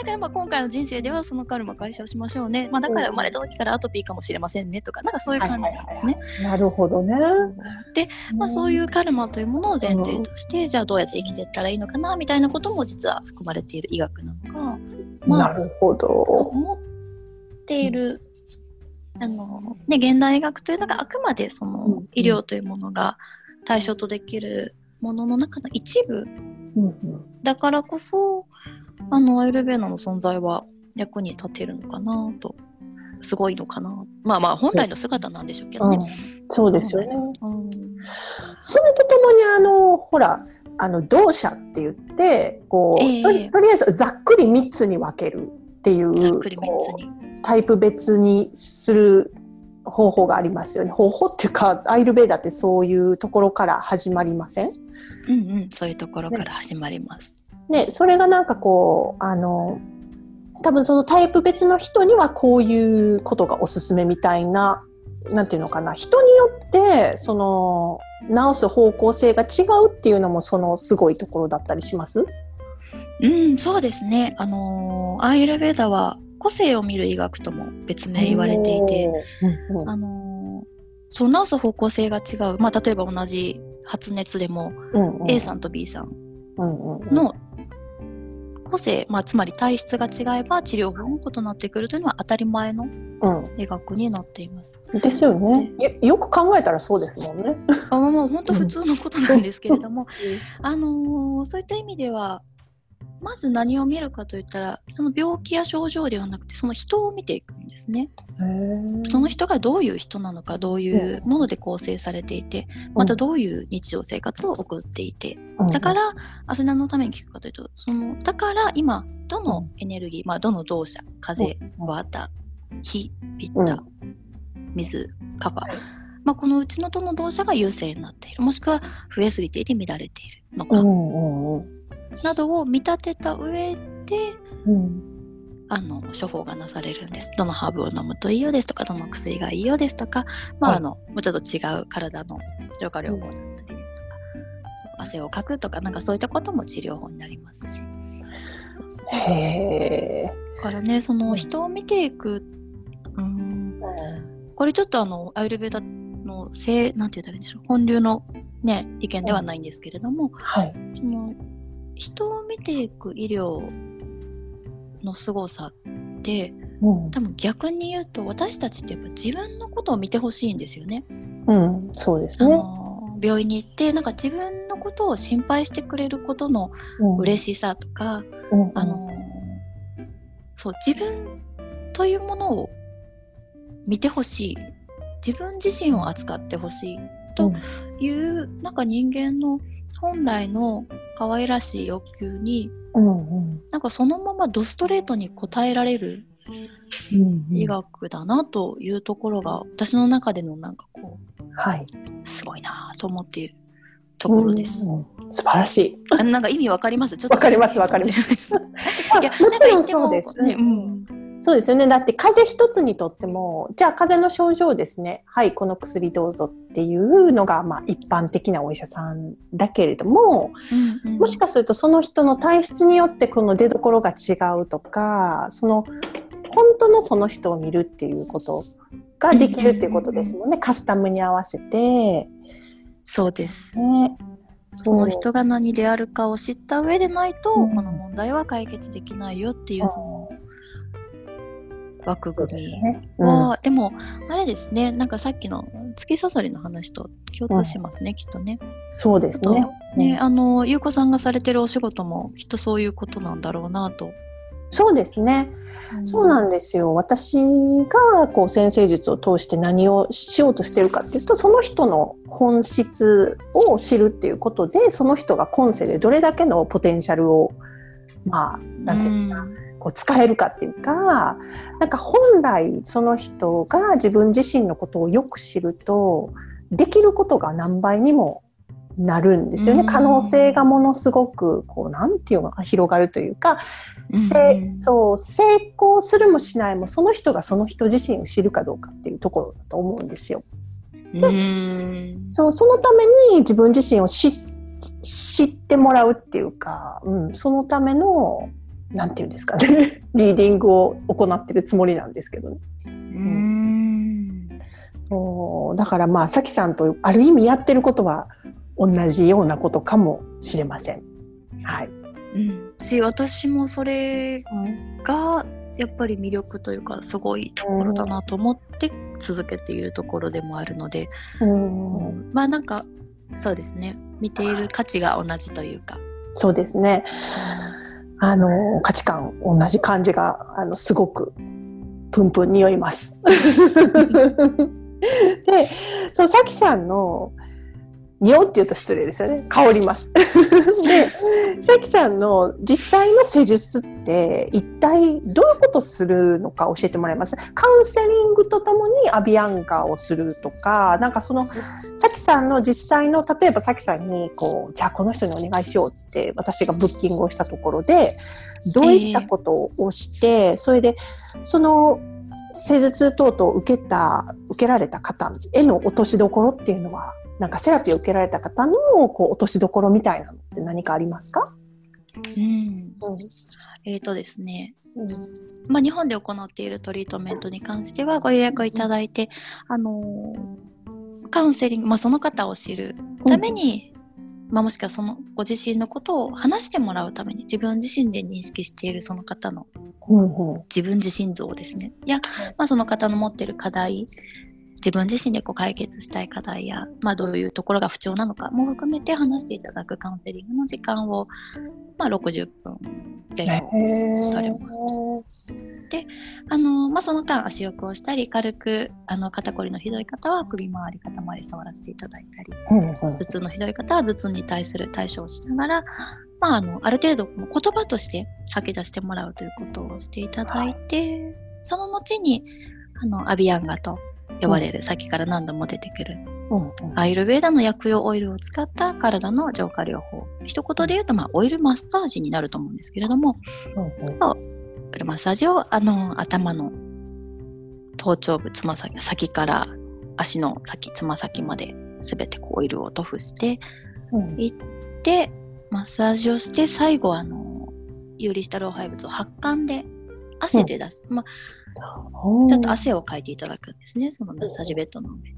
らまあ今回の人生ではそのカルマ解消しましょうね。まあだから生まれた時からアトピーかもしれませんねとかなんかそういう感じなんですね。なるほどね。で、まあそういうカルマというものを前提として、じゃあどうやって生きていったらいいのかなみたいなことも実は含まれている医学なのか、まあ、なるほど。思っている、あのね、現代医学というのがあくまでその医療というものが対象とできるものの中の一部、だからこそあのアイルベーナの存在は役に立てるのかなとすごいのかな。まあまあ本来の姿なんでしょうけどね、うん、そうですよね、うん、それとともにあのほらあの同社って言ってこう、えー、とりあえずざっくり3つに分けるっていうタイプ別にする方法がありますよね。方法っていうかアイルベーダってそういうところから始まりません？うんうん。そういうところから始まります。ね、ねそれがなんかこうあの多分そのタイプ別の人にはこういうことがおすすめみたいななんていうのかな人によってその直す方向性が違うっていうのもそのすごいところだったりします？うんそうですね。あのアイルベーダは個性を見る医学とも別名言われていて、うんうん、あのそう治す方向性が違う、まあ、例えば同じ発熱でも、うんうん、A さんと B さん。の個性、まあ、つまり体質が違えば治療法も異なってくるというのは当たり前の医学になっています。うん、ですよね。よく考えたらそうですもんね。あもう本当普通のことなんですけれども、あのー、そういった意味ではまず何を見るかといったらその病気や症状ではなくてその人を見ていくんですね。その人がどういう人なのかどういうもので構成されていて、またどういう日常生活を送っていて、だからあそれ何のために聞くかというとそのだから今どのエネルギー、まあ、どの動作風、ワータ火ピッタ、水カバー、まあ、このうちのどの動作が優勢になっている。もしくは増えすぎていて乱れているのか。などを見立てた上で、うん、あの処方がなされるんです。どのハーブを飲むといいよですとか、どの薬がいいよですとか、まあ、はい、あのもうちょっと違う体の浄化療法だったりですとか、うん、汗をかくとか、なんかそういったことも治療法になりますし。そうですね。だからね、その人を見ていく、うん、これちょっとあのアイルベーダの性なんて言ったらいいんでしょう本流のね意見ではないんですけれども、はい、その人を見ていく医療の凄さって、うん、多分逆に言うと私たちってやっぱ自分のことを見てほしいんですよね。うん、そうですね。病院に行ってなんか自分のことを心配してくれることの嬉しさとか、うん、あのそう自分というものを見てほしい。自分自身を扱ってほしいという、うん、なんか人間の本来の可愛らしい欲求に、うんうん、なんかそのままドストレートに応えられる医学だなというところが私の中でのなんかこう、はい、すごいなと思っているところです。うんうん、素晴らしい。なんか意味わかります？ちょっとわかりますわかります。いや、もちろんそうですね。うんそうですよね。だって風邪一つにとっても、じゃあ風邪の症状ですね。はい、この薬どうぞっていうのが、まあ一般的なお医者さんだけれども、うんうん、もしかするとその人の体質によってこの出どころが違うとか、その本当のその人を見るっていうことができるっていうことですもんね。カスタムに合わせて。そうです。ね、その人が何であるかを知った上でないと、この問題は解決できないよっていう、その枠組み。は、でもあれですね。なんかさっきの月ささりの話と共通しますね、うん、きっとね。そうですね。ね、あの優子さんがされてるお仕事もきっとそういうことなんだろうなと。そうですね、うん、そうなんですよ。私がこう先生術を通して何をしようとしてるかっていうとその人の本質を知るっていうことでその人が今世でどれだけのポテンシャルをまあなんていうかな、うんこう使えるかっていうかなんか本来その人が自分自身のことをよく知るとできることが何倍にもなるんですよね。可能性がものすごくこうなんていうのか広がるというか、うそう成功するもしないもその人がその人自身を知るかどうかっていうところだと思うんですよ。でそうそのために自分自身を知ってもらうっていうか、うん、そのためのなんていうんですかね リーディングを行ってるつもりなんですけどね。うんだからまあさきさんとある意味やってることは同じようなことかもしれません。はい。うん、し私もそれがやっぱり魅力というかすごいところだなと思って続けているところでもあるので、うん、うん、まあなんかそうですね見ている価値が同じというか。そうですね。あの価値観同じ感じがあのすごくプンプン匂います。でそうさきさんの匂うって言うと失礼ですよね。香ります。で、さきさんの実際の施術って一体どういうことするのか教えてもらえます？カウンセリングとともにアビアンガをするとか、なんかその、さきさんの実際の、例えばさきさんに、こう、じゃあこの人にお願いしようって私がブッキングをしたところで、どういったことをして、えー、それで、その、施術等々受けた、受けられた方への落としどころっていうのはなんかセラピーを受けられた方のこう落としどころみたいなのって何かありますか？うん、うん、えっ、ー、とですね、うん。まあ、日本で行っているトリートメントに関してはご予約をいただいて、あのー、カウンセリング、まあ、その方を知るために、うん、まあ、もしくはそのご自身のことを話してもらうために自分自身で認識しているその方の自分自身像ですね。や、まあ、その方の持ってる課題自分自身でこう解決したい課題や、まあ、どういうところが不調なのかも含めて話していただくカウンセリングの時間を、まあ、60分前後されます。であの、まあ、その間足浴をしたり軽くあの肩こりのひどい方は首周り肩周り触らせていただいたり、頭痛のひどい方は頭痛に対する対処をしながら、まあ、あのある程度言葉として吐き出してもらうということをしていただいてその後にあのアビアンガと呼ばれる、さっきから何度も出てくる、アイルベーダの薬用オイルを使った体の浄化療法。一言で言うと、まあ、オイルマッサージになると思うんですけれども、そう。オイルマッサージをあの頭の頭頂部つま先先から足の先つま先まで全てこうオイルを塗布していって、マッサージをして最後あの有利した老廃物を発汗で汗で出す、まあちょっと汗をかいていただくんですね、そのマッサージベッドの上に。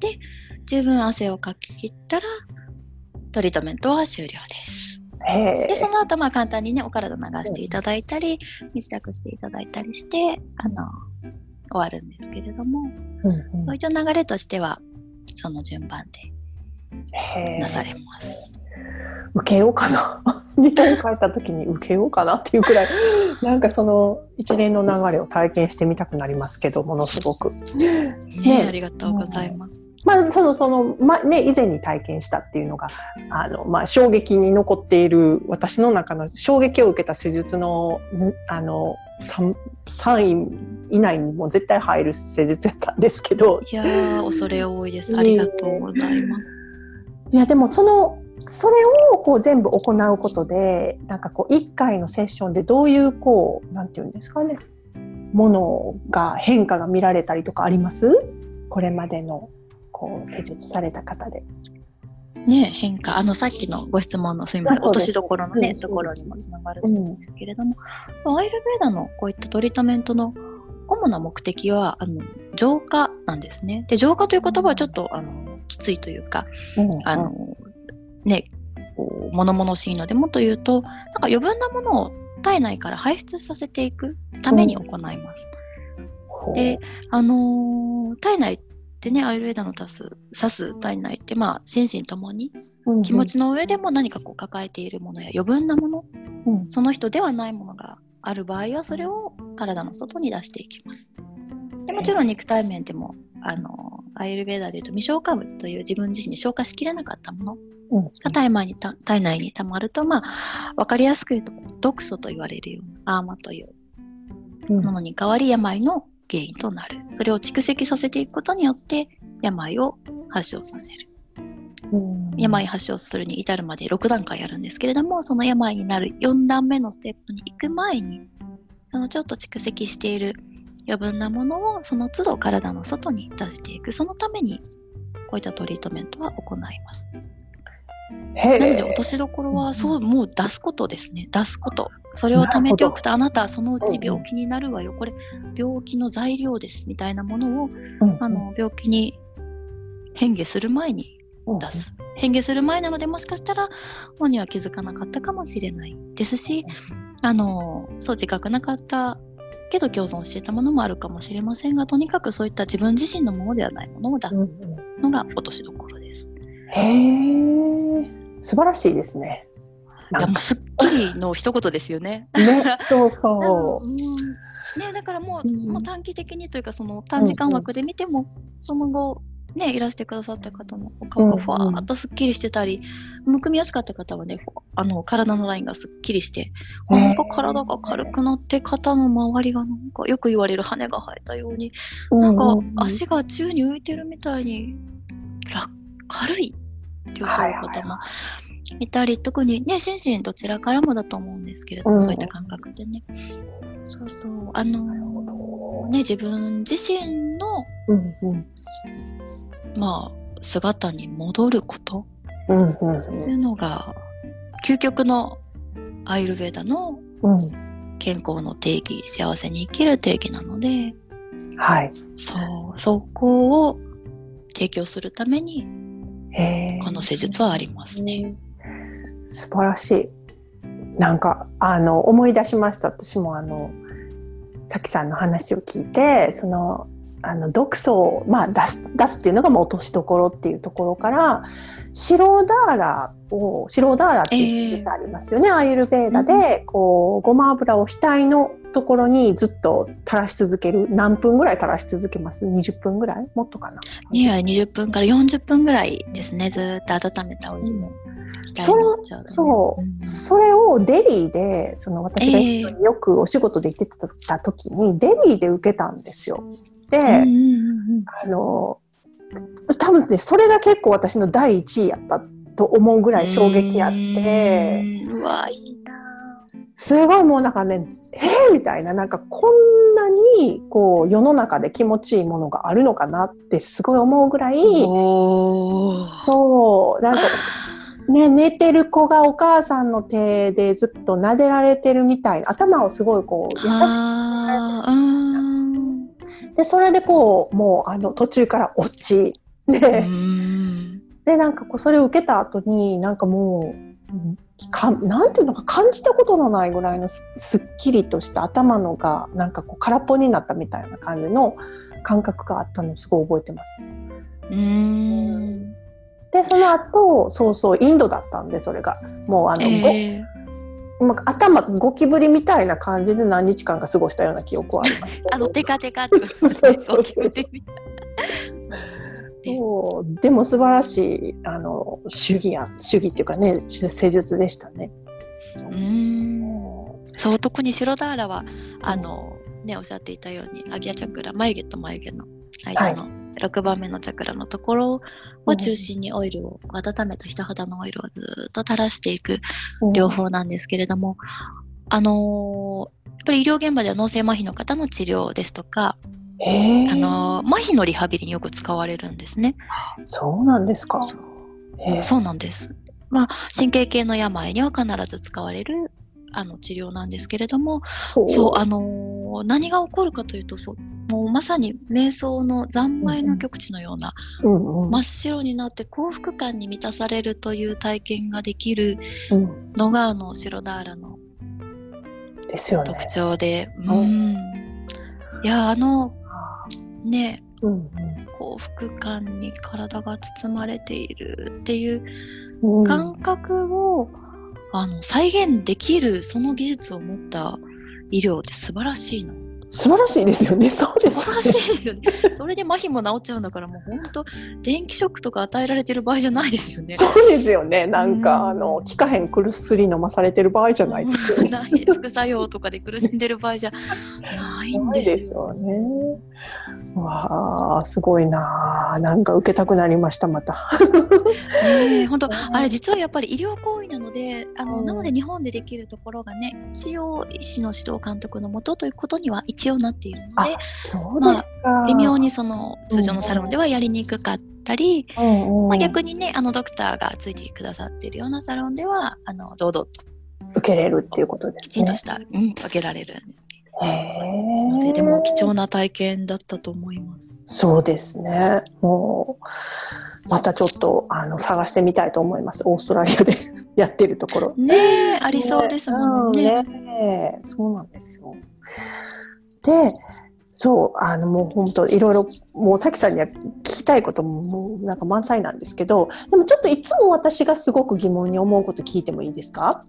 で、十分汗をかき切ったら、トリートメントは終了です。で、その後、まあ簡単にね、お体流していただいたり、身支度していただいたりして、あの、終わるんですけれども、そういった流れとしては、その順番でなされます。受けようかな日本帰った時に受けようかなっていうくらいなんかその一連の流れを体験してみたくなりますけどものすごく。ね、ありがとうございます。まあ、そのその、まね、以前に体験したっていうのがあの、まあ、衝撃に残っている私の中の衝撃を受けた施術のあの 3, 3位以内にも絶対入る施術やったんですけどいや恐れ多いですありがとうございます。いやでもそのそれをこう全部行うことでなんかこう1回のセッションでどういうこうなんていうんですかねものが変化が見られたりとかあります？これまでのこう施術された方で。ね、変化。あのさっきのご質問のすみません。落としどころのね、ところにもつながると思うんですけれども、うん、アイルベーダのこういったトリートメントの主な目的はあの浄化なんですね。で浄化という言葉はちょっとあのきついというか、うん、あのねこう物々しいのでもっと言うとなんか余分なものを体内から排出させていくために行います。うん、であのー、体内ってねアイルエダの指す指す体内ってまあ心身ともに気持ちの上でも何かこう抱えているものや余分なもの、うん、その人ではないものがある場合はそれを体の外に出していきます。でもちろん肉体面でもあのアイルベーダでいうと未消化物という自分自身に消化しきれなかったものが体内に体内にたまると、まあ、分かりやすく言うと毒素と言われるようなアーマというものに代わり病の原因となる。それを蓄積させていくことによって病を発症させる。病発症するに至るまで6段階あるんですけれどもその病になる4段目のステップに行く前にそのちょっと蓄積している余分なものをその都度体の外に出していくそのためにこういったトリートメントは行います。なので落としどころはそうもう出すことですね。出すこと。それを貯めておくとあなたはそのうち病気になるわよ。これ病気の材料ですみたいなものを、あの病気に変化する前に出す、変化する前なのでもしかしたら本人は気づかなかったかもしれないですしあのそう自覚なかったけど共存していたものもあるかもしれませんがとにかくそういった自分自身のものではないものを出すのが落としどころです。へえ素晴らしいですね。いやもうすっきりの一言ですよね。ね、そうそう。ね、だからもううん、もう短期的にというかその短時間枠で見ても、うん、その後ねいらしてくださった方のお顔がふわーっとすっきりしてたり、うん、むくみやすかった方はねあの体のラインがすっきりして、なんか体が軽くなって肩の周りがなんかよく言われる羽が生えたように、なんか足が宙に浮いてるみたいに軽いっておっしゃる方もいたり、特にね、心身どちらからもだと思うんですけれども、うん、そういった感覚でね。そうそう、あのー、ね、自分自身の、うんうん、まあ、姿に戻ること、うんうんうん、っていうのが、究極のアイルベーダの健康の定義、幸せに生きる定義なので、はい。そう、そこを提供するためにこの施術はありますね。素晴らしい。なんかあの思い出しました。私もあのさきさんの話を聞いてそのあの毒素を、まあ、出す出すっていうのがもう落としどころっていうところから白ダーラを白ダーラっていう術ありますよね、えー、アイルベーダで、こうごま油を額のところにずっと垂らし続ける何分ぐらい垂らし続けます？20分ぐらい？もっとかな？いや20分から40分ぐらいですね。ずっと温めたお湯も。そそう、うん、それをデリーでその私がよくお仕事で行ってた時に、えー、デリーで受けたんですよ。で、あの多分ねそれが結構私の第一位やったと思うぐらい衝撃あって。うわいいなすごいもうなんかねえー、みたいななんかこんなにこう世の中で気持ちいいものがあるのかなってすごい思うぐらいそうなんかね、寝てる子がお母さんの手でずっと撫でられてるみたいな頭をすごいこう優しく。でそれでこうもうあの途中から落ちででなんかこうそれを受けた後になんかもうかなんていうのか感じたことのないぐらいのすっきりとした頭のがなんかこう空っぽになったみたいな感じの感覚があったのをすごい覚えてます。うん。でその後そうそうインドだったんでそれが。もうあの、えー、頭ゴキブリみたいな感じで何日間か過ごしたような記憶はあります。あのテカテカってそうそうそうそうでも素晴らしいあの主義や主義っていうかね施術でしたね。うん。そう特に白ダーラはあの、ねおっしゃっていたようにアギアチャクラ眉毛と眉毛の間の6番目のチャクラのところを中心にオイルを、温めた人肌のオイルをずっと垂らしていく療法なんですけれども、あのー、やっぱり医療現場では脳性麻痺の方の治療ですとか、あの麻痺のリハビリによく使われるんですね。そうなんですか。そう。なんです。まあ、神経系の病には必ず使われるあの治療なんですけれども、そうあのー、何が起こるかというとそうもうまさに瞑想の三昧の極地のような、うんうん、真っ白になって幸福感に満たされるという体験ができるのが、うん、あの白ダーラの特徴で、うん、いやあのね、うんうん、幸福感に体が包まれているっていう感覚を、あの再現できるその技術を持った医療って素晴らしいな素晴らしいですよね。そうです、ね、素晴らしいですよね。それで麻痺も治っちゃうんだから、もう本当、電気ショックとか与えられてる場合じゃないですよね。そうですよね。なんか、うん、あの、効かへん薬飲まされてる場合じゃないですよね。ない副作用とかで苦しんでる場合じゃないんですよね。わあ、すごいな。なんか受けたくなりました、また。ね本当、あれ実はやっぱり医療行為なので、あの、なので日本でできるところがね、一応医師の指導監督のもとということには一応なっているので、まあ、微妙にその通常のサロンではやりにくかったり、うんうん、まあ、逆にねあのドクターがついてくださっているようなサロンではあの堂々と受けれるっていうことですね。きちんとした、うん、受けられるんですね。でも貴重な体験だったと思います。そうですね。もうまたちょっとあの探してみたいと思います。オーストラリアで やってるところ。ねありそうですもんね。ねねそうなんですよ。で、そう、あのもう本当いろいろ、もうさきさんには聞きたいことももうなんか満載なんですけど、でもちょっといつも私がすごく疑問に思うこと聞いてもいいですか？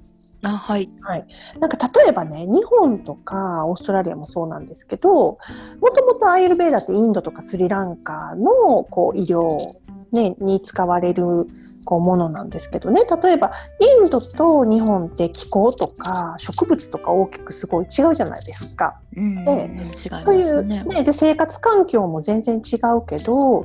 あはい、はい、なんか例えばね日本とかオーストラリアもそうなんですけどもともとアイルベーダってインドとかスリランカのこう医療、ね、に使われるこうものなんですけどね。例えばインドと日本って気候とか植物とか大きくすごい違うじゃないですか。うん、で、そういう、ね、で生活環境も全然違うけど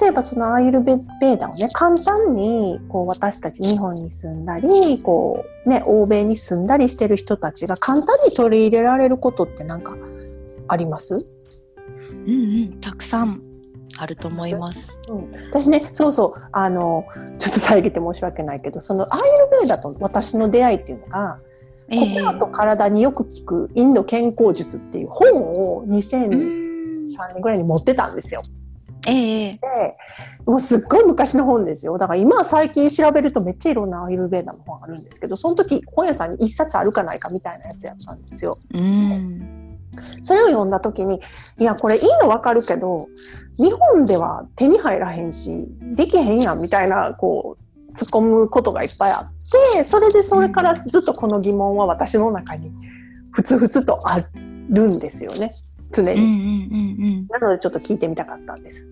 例えばそのアイルベーダをね簡単にこう私たち日本に住んだりこう、ね、欧米に住んだりしてる人たちが簡単に取り入れられることって何かあります？うんうんたくさんあると思います。うん、私ねそうそうあのちょっと遮って申し訳ないけどそのアイルベーダと私の出会いっていうのが、えー、心と体によく効くインド健康術っていう本を2003年ぐらいに持ってたんですよ。ええもうすっごい昔の本ですよだから今は最近調べるとめっちゃいろんなアイルベーダの本あるんですけどその時本屋さんに1冊あるかないかみたいなやつやったんですよ。うんそれを読んだ時にいやこれいいの分かるけど日本では手に入らへんしできへんやんみたいなこう突っ込むことがいっぱいあってそれでそれからずっとこの疑問は私の中にふつふつとあるんですよね常に、うんうんうんうん。なのでちょっと聞いてみたかったんです。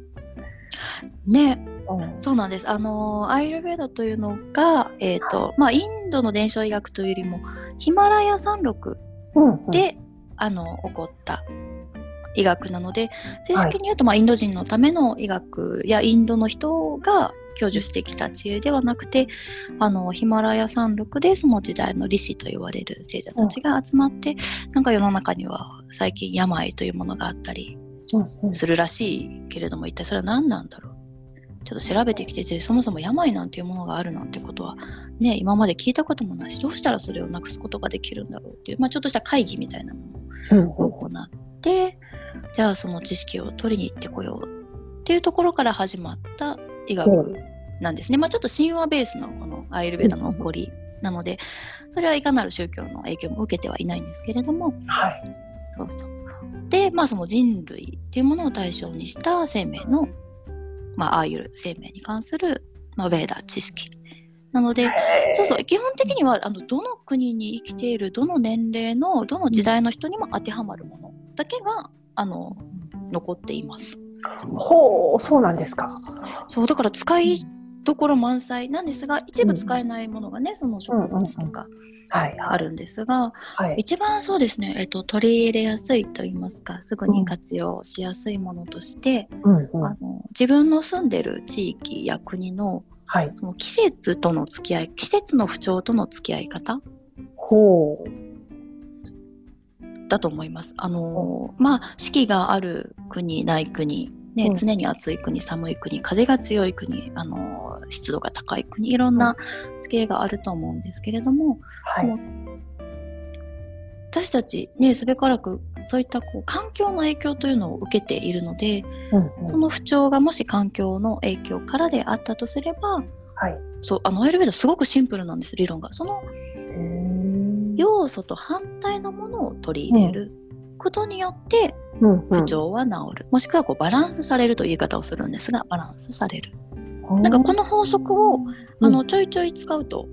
ね、うん、そうなんです。あのアイルベーダというのが、えっ、ー、とまあインドの伝承医学というよりもヒマラヤ山麓で、あの起こった。医学なので正式に言うと、まあ、インド人のための医学やインドの人が享受してきた知恵ではなくてあのヒマラヤ山麓でその時代の利子と言われる聖者たちが集まって、うん、なんか世の中には最近病というものがあったりするらしいけれども、一体それは何なんだろう。ちょっと調べてきててそもそも病なんていうものがあるなんてことはね今まで聞いたこともないしどうしたらそれをなくすことができるんだろうっていう、まあ、ちょっとした会議みたいなもの。を行って、じゃあその知識を取りに行ってこようっていうところから始まった医学なんですね、まあ、ちょっと神話ベースのこのアイルベーダの起こりなのでそれはいかなる宗教の影響も受けてはいないんですけれども、はい、そうそう。でまあその人類っていうものを対象にした生命のまあ、アーユル生命に関する、まあ、ベーダー知識なのでそうそう基本的にはあのどの国に生きているどの年齢のどの時代の人にも当てはまるものだけがあの残っています。ほうそうなんですか。そうだから使いどころ満載なんですが一部使えないものがね、その植物とか、あるんですが、一番そうですね、えっと、取り入れやすいと言いますかすぐに活用しやすいものとして、うんうん、あの自分の住んでる地域や国の,、はい、その季節との付き合い季節の不調との付き合い方？ほう。だと思います。あのまあ四季がある国ない国ね、常に暑い国寒い国風が強い国あの湿度が高い国いろんな地形があると思うんですけれども、はい、私たちねすべからくそういったこう環境の影響というのを受けているので、うんうん、その不調がもし環境の影響からであったとすれば、はい、そうあのアイルベーダすごくシンプルなんです理論が。その要素と反対のものを取り入れることによって、不調は治る、もしくはこうバランスされるという言い方をするんですがバランスされる。なんかこの法則をあのちょいちょい使うと、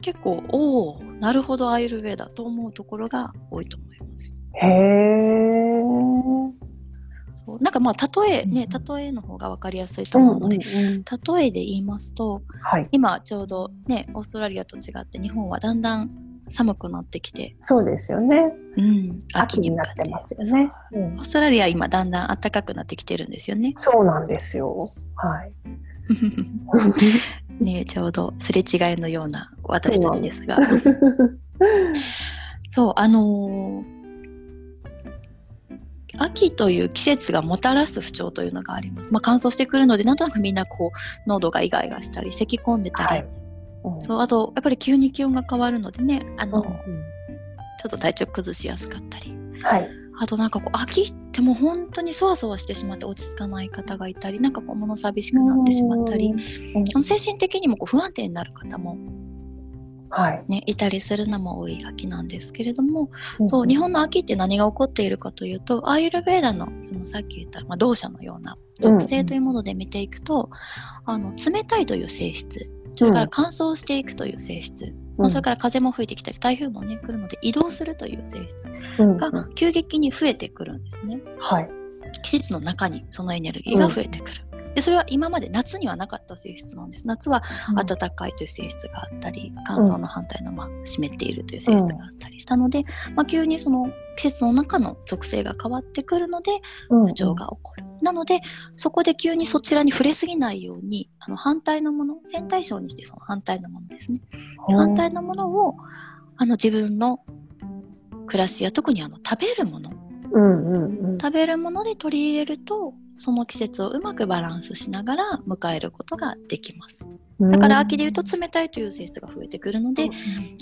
結構おおなるほどアイルベーダと思うところが多いと思います。へえ。なんかまあ例えね例えの方が分かりやすいと思うので、例えで言いますと、はい、今ちょうどねオーストラリアと違って日本はだんだん寒くなってきて。そうですよね、うん、秋になってますよね、うん、オーストラリア今だんだん暖かくなってきてるんですよね。そうなんですよ。はい。ねちょうどすれ違いのような私たちですが。そうあのー秋という季節がもたらす不調というのがあります。まあ、乾燥してくるのでなんとなくみんなこう喉がイガイガしたり咳き込んでたり、はい、そうあとやっぱり急に気温が変わるのでねあの、うんうん、ちょっと体調崩しやすかったり、はい、あとなんかこう秋ってもう本当にそわそわしてしまって落ち着かない方がいたりなんかこう物寂しくなってしまったり、うん、精神的にもこう不安定になる方もはい。ね、いたりするのも多い秋なんですけれども、うん、そう日本の秋って何が起こっているかというとアーユルベーダのそのさっき言った、まあ、同社のような属性というもので見ていくと、うん、あの冷たいという性質それから乾燥していくという性質、うん、それから風も吹いてきたり台風もね来るので移動するという性質が急激に増えてくるんですね。はい、季節の中にそのエネルギーが増えてくる。でそれは今まで夏にはなかった性質なんです。夏は暖かいという性質があったり、乾燥の反対の、まあ、湿っているという性質があったりしたので、まあ、急にその季節の中の属性が変わってくるので不調が起こる。なのでそこで急にそちらに触れすぎないようにあの反対のもの線対称にしてその反対のものですね。反対のものをあの自分の暮らしや特にあの食べるもの、うんうんうん、食べるもので取り入れるとその季節をうまくバランスしながら迎えることができます。だから秋でいうと冷たいという性質が増えてくるので、うん、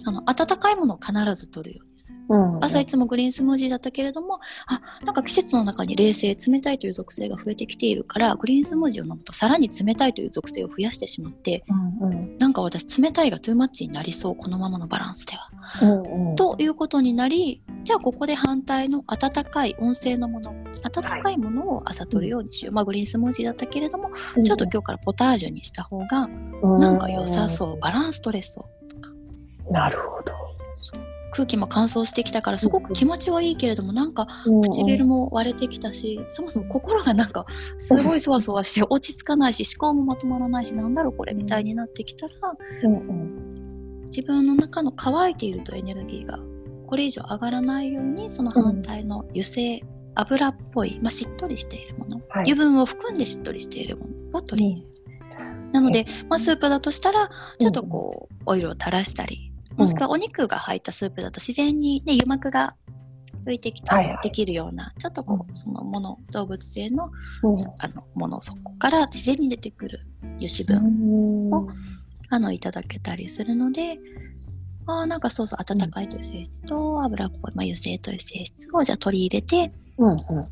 あの温かいものを必ず取るようにする、うん、朝いつもグリーンスムージーだったけれどもあなんか季節の中に冷静冷たいという属性が増えてきているからグリーンスムージーを飲むとさらに冷たいという属性を増やしてしまって、うんうん、なんか私冷たいがトゥーマッチになりそうこのままのバランスでは、うんうん、ということになりじゃあここで反対の温かい温性のもの温かいものを朝取るようにしよう、はい、まあ、グリーンスムージーだったけれども、ちょっと今日からポタージュにした方がなんか良さそう。バランス取れそうとか。なるほど。空気も乾燥してきたからすごく気持ちはいいけれども、なんか唇も割れてきたし、そもそも心がなんかすごいそわそわして落ち着かないし思考もまとまらないしなんだろうこれみたいになってきたら、自分の中の乾いているとエネルギーがこれ以上上がらないようにその反対の油性、油っぽい、まあ、しっとりしているもの、はい、油分を含んでしっとりしているものを取り入れる。なので、まあ、スープだとしたらちょっとこう、オイルを垂らしたりもしくはお肉が入ったスープだと自然に、ね、油膜が浮いてきてできるような、ちょっとこうそのもの動物性の,、あのものそこから自然に出てくる油脂分をあのいただけたりするのであなんかそうそう温かいという性質と油っぽい、まあ、油性という性質をじゃあ取り入れて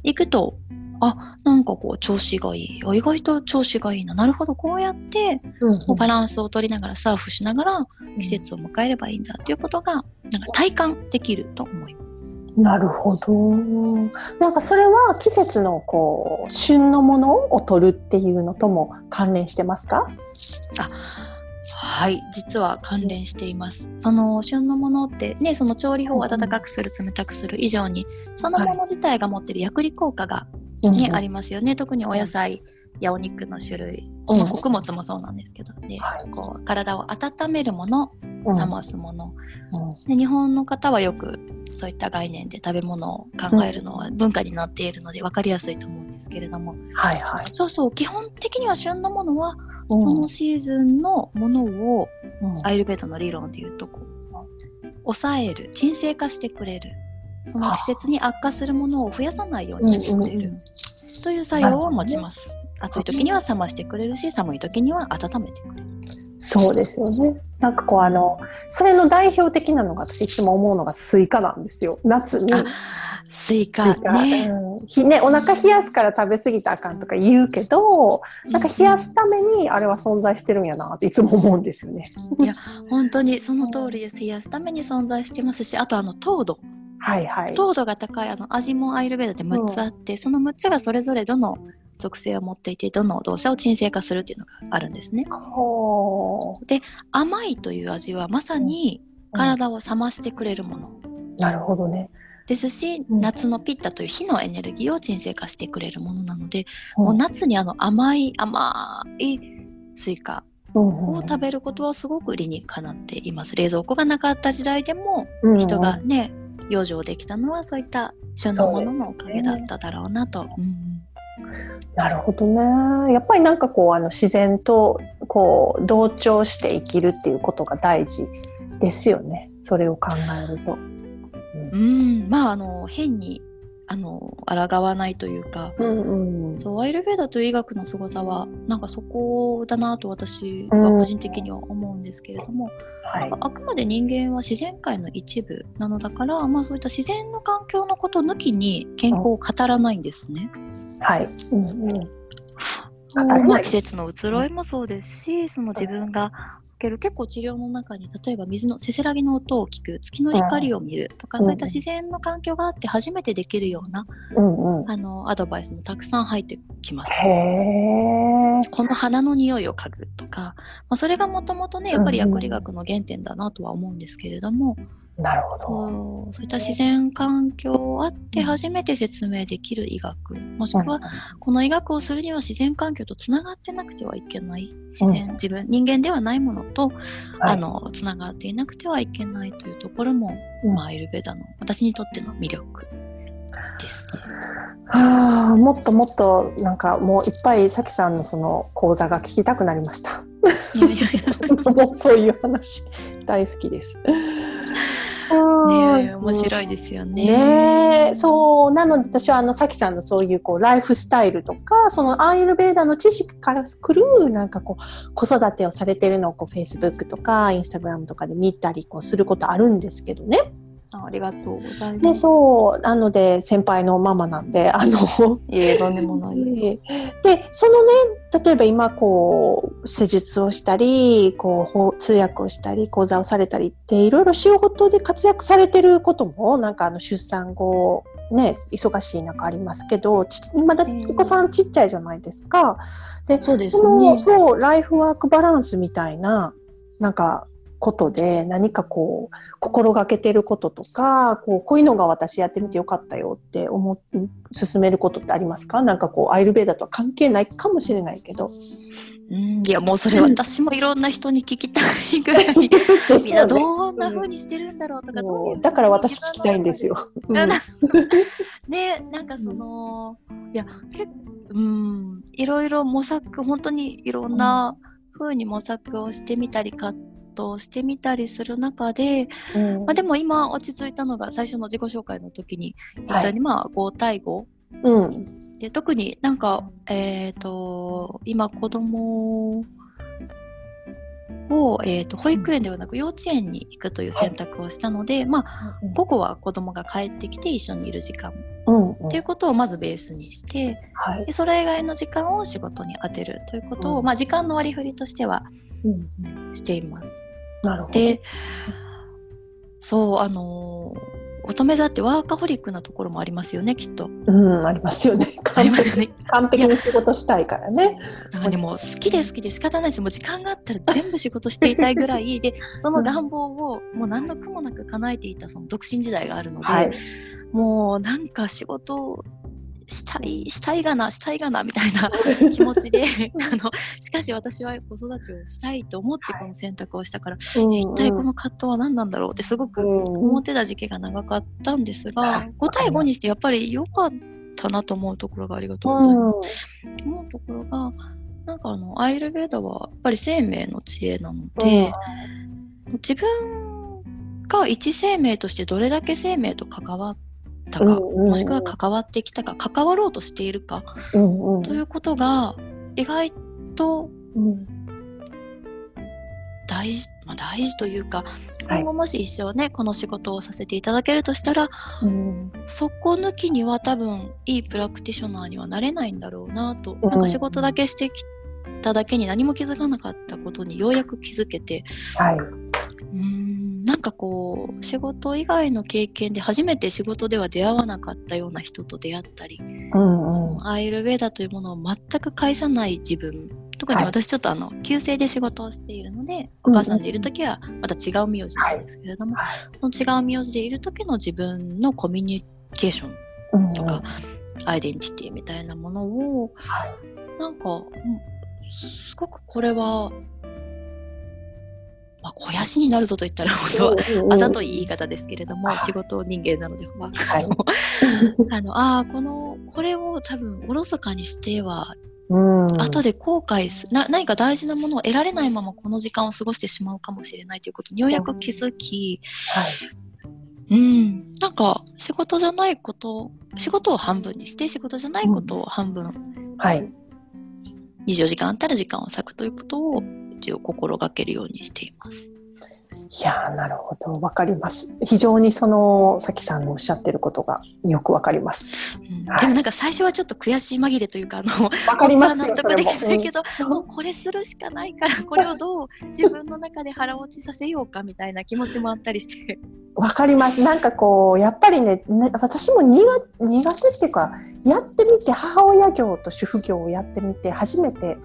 いくと、あなんかこう調子がいい。あ意外と調子がいいな。なるほど。こうやって、うバランスを取りながらサーフしながら季節を迎えればいいんだっていうことがなんか体感できると思います。なるほど。なんかそれは季節のこう旬のものを取るっていうのとも関連してますか？あ、はい。実は関連しています。その旬のものってねその調理法を温かくする冷たくする以上にそのもの自体が持ってる薬理効果がね、ありますよね。特にお野菜やお肉の種類、うん、穀物もそうなんですけど。で、はい、こう体を温めるもの冷ますもの、で日本の方はよくそういった概念で食べ物を考えるのは文化になっているので分かりやすいと思うんですけれども、はいはい、そうそう基本的には旬のものはそのシーズンのものを、アーユルベーダの理論でいうとこう抑える沈静化してくれるその季節に悪化するものを増やさないようにしてくれる、という作用を持ちます。暑い時には冷ましてくれるし寒い時には温めてくれる。そうですよね。なんかこうあのそれの代表的なのが私いつも思うのがスイカなんですよ。夏に。スイカね,、うん、ねお腹冷やすから食べ過ぎたらあかんとか言うけど、なんか冷やすためにあれは存在してるんやなっていつも思うんですよね。いや本当にその通りです。冷やすために存在してますし、あとあの糖度。はいはい、糖度が高いあの味もアイルベーダで6つあって、うん、その6つがそれぞれどの属性を持っていてどの動作を鎮静化するっていうのがあるんですね。で甘いという味はまさに体を冷ましてくれるもの。うん、なるほどね。ですし、夏のピッタという火のエネルギーを鎮静化してくれるものなので、もう夏にあの甘い甘いスイカを食べることはすごく理にかなっています。冷蔵庫がなかった時代でも人がね、養生できたのはそういった旬のもののおかげだっただろうなと。なるほどね。やっぱりなんかこうあの自然とこう同調して生きるっていうことが大事ですよね。それを考えると。うん、まああの変にあの抗わないというか、うんうん、そうアイルベーダという医学の凄さはなんかそこだなと私は個人的には思うんですけれども、うんはい、あくまで人間は自然界の一部なのだから、まあ、そういった自然の環境のこと抜きに健康を語らないんですね。はい、うんうんまあ、季節の移ろいもそうですし、その自分が受ける結構治療の中に例えば水のせせらぎの音を聞く月の光を見るとか、そういった自然の環境があって初めてできるような、あのアドバイスもたくさん入ってきます。この花の匂いを嗅ぐとか、まあ、それがもともとねやっぱり薬理学の原点だなとは思うんですけれども。うんなるほど。そう。そういった自然環境あって初めて説明できる医学。もしくはこの医学をするには自然環境とつながってなくてはいけない。自然、自分人間ではないものと、はい、あのつながっていなくてはいけないというところも、まあ、アイルベダの私にとっての魅力ですね。はあ、もっともっとなんかもういっぱいさきさんのその講座が聞きたくなりました。いやいやいや。そういう話大好きです。ね面白いですよね。ねそうなので私はあのさきさんのそういうこうライフスタイルとかそのアーユルベーダの知識からくるなんかこう子育てをされてるのをこうフェイスブックとかインスタグラムとかで見たりこうすることあるんですけどね。ありがとうございます。で、そう、なので、先輩のママなんで、あの、いえ、とんでもない。で、そのね、例えば今、こう、施術をしたり、こう、通訳をしたり、講座をされたりって、いろいろ仕事で活躍されてることも、なんかあの、出産後、ね、忙しい中ありますけど、今だお子さんちっちゃいじゃないですか。で、そうですね。そう、ライフワークバランスみたいな、なんか、ことで何かこう心がけてることとかこうこういうのが私やってみてよかったよって思進めることってありますか？なんかこうアイルベーダとは関係ないかもしれないけど。うん、いやもうそれ私もいろんな人に聞きたいぐらい みんなどんな風にしてるんだろうとか、うだから私聞きたいんですよ。ねなんかその、いや結うんいろいろ模索本当にいろんな風に模索をしてみたり葛としてみたりする中で、うん、まあ、でも今落ち着いたのが最初の自己紹介の時に言ったように、まあ5対5、うん、で特になんか、えーと、今子供を、えーと、保育園ではなく幼稚園に行くという選択をしたので、はい、まあ、午後は子供が帰ってきて一緒にいる時間。っていうことをまずベースにして、はい、でそれ以外の時間を仕事に充てるということを、うん、まあ、時間の割り振りとしてはしています。なるほどでそうあの乙女座ってワーカホリックなところもありますよねきっと。うんありますよね。ありますよね。完璧に仕事したいからね。でも好きで好きで仕方ないですもう時間があったら全部仕事していたいぐらいで その願望をもう何の苦もなく叶えていたその独身時代があるので、はい、もうなんか仕事したいしたいがなしたいがなみたいな 気持ちであのしかし私は子育てをしたいと思ってこの選択をしたから、はい、一体この葛藤は何なんだろうってすごく思ってた時期が長かったんですが、5対5にしてやっぱり良かったなと思うところがありがとうございます。思うところがなんかあのアイルベーダはやっぱり生命の知恵なので、自分が一生命としてどれだけ生命と関わったか、もしくは関わってきたか関わろうとしているか、うんうん、ということが意外と大事、まあ、大事というか今後もし一生ね、はい、この仕事をさせていただけるとしたら、うん、そこ抜きには多分いいプラクティショナーにはなれないんだろうなと、うん、なんか仕事だけしてきただけに何も気づかなかったことにようやく気づけて、はい、うんなんかこう仕事以外の経験で初めて仕事では出会わなかったような人と出会ったり、うんうん、アイルベーダというものを全く返さない自分特に私ちょっとあの、旧姓で仕事をしているので、お母さんでいる時はまた違う名字なんですけれども、はい、その違う名字でいる時の自分のコミュニケーションとか、アイデンティティみたいなものを、はい、なんか、すごくこれはまあ、肥やしになるぞと言ったら本当はあざとい言い方ですけれども、仕事人間なので、まあ、はい、あの あこのこれを多分おろそかにしては後で後悔すな何か大事なものを得られないままこの時間を過ごしてしまうかもしれないということにようやく気づき、はい、うん。なんか仕事じゃないこと仕事を半分にして仕事じゃないことを半分、うん、はい、24時間あったら時間を割くということを一応心がけるようにしています。いやなるほど。わかります。非常にそのさきさんのおっしゃってることがよくわかります、うん。はい、でもなんか最初はちょっと悔しい紛れというかあのわかります。納得できないけど、うん、もうこれするしかないからこれをどう自分の中で腹落ちさせようかみたいな気持ちもあったりして。わかります。なんかこうやっぱりねね私も苦苦手っていうかやってみて母親業と主婦業をやってみて初めて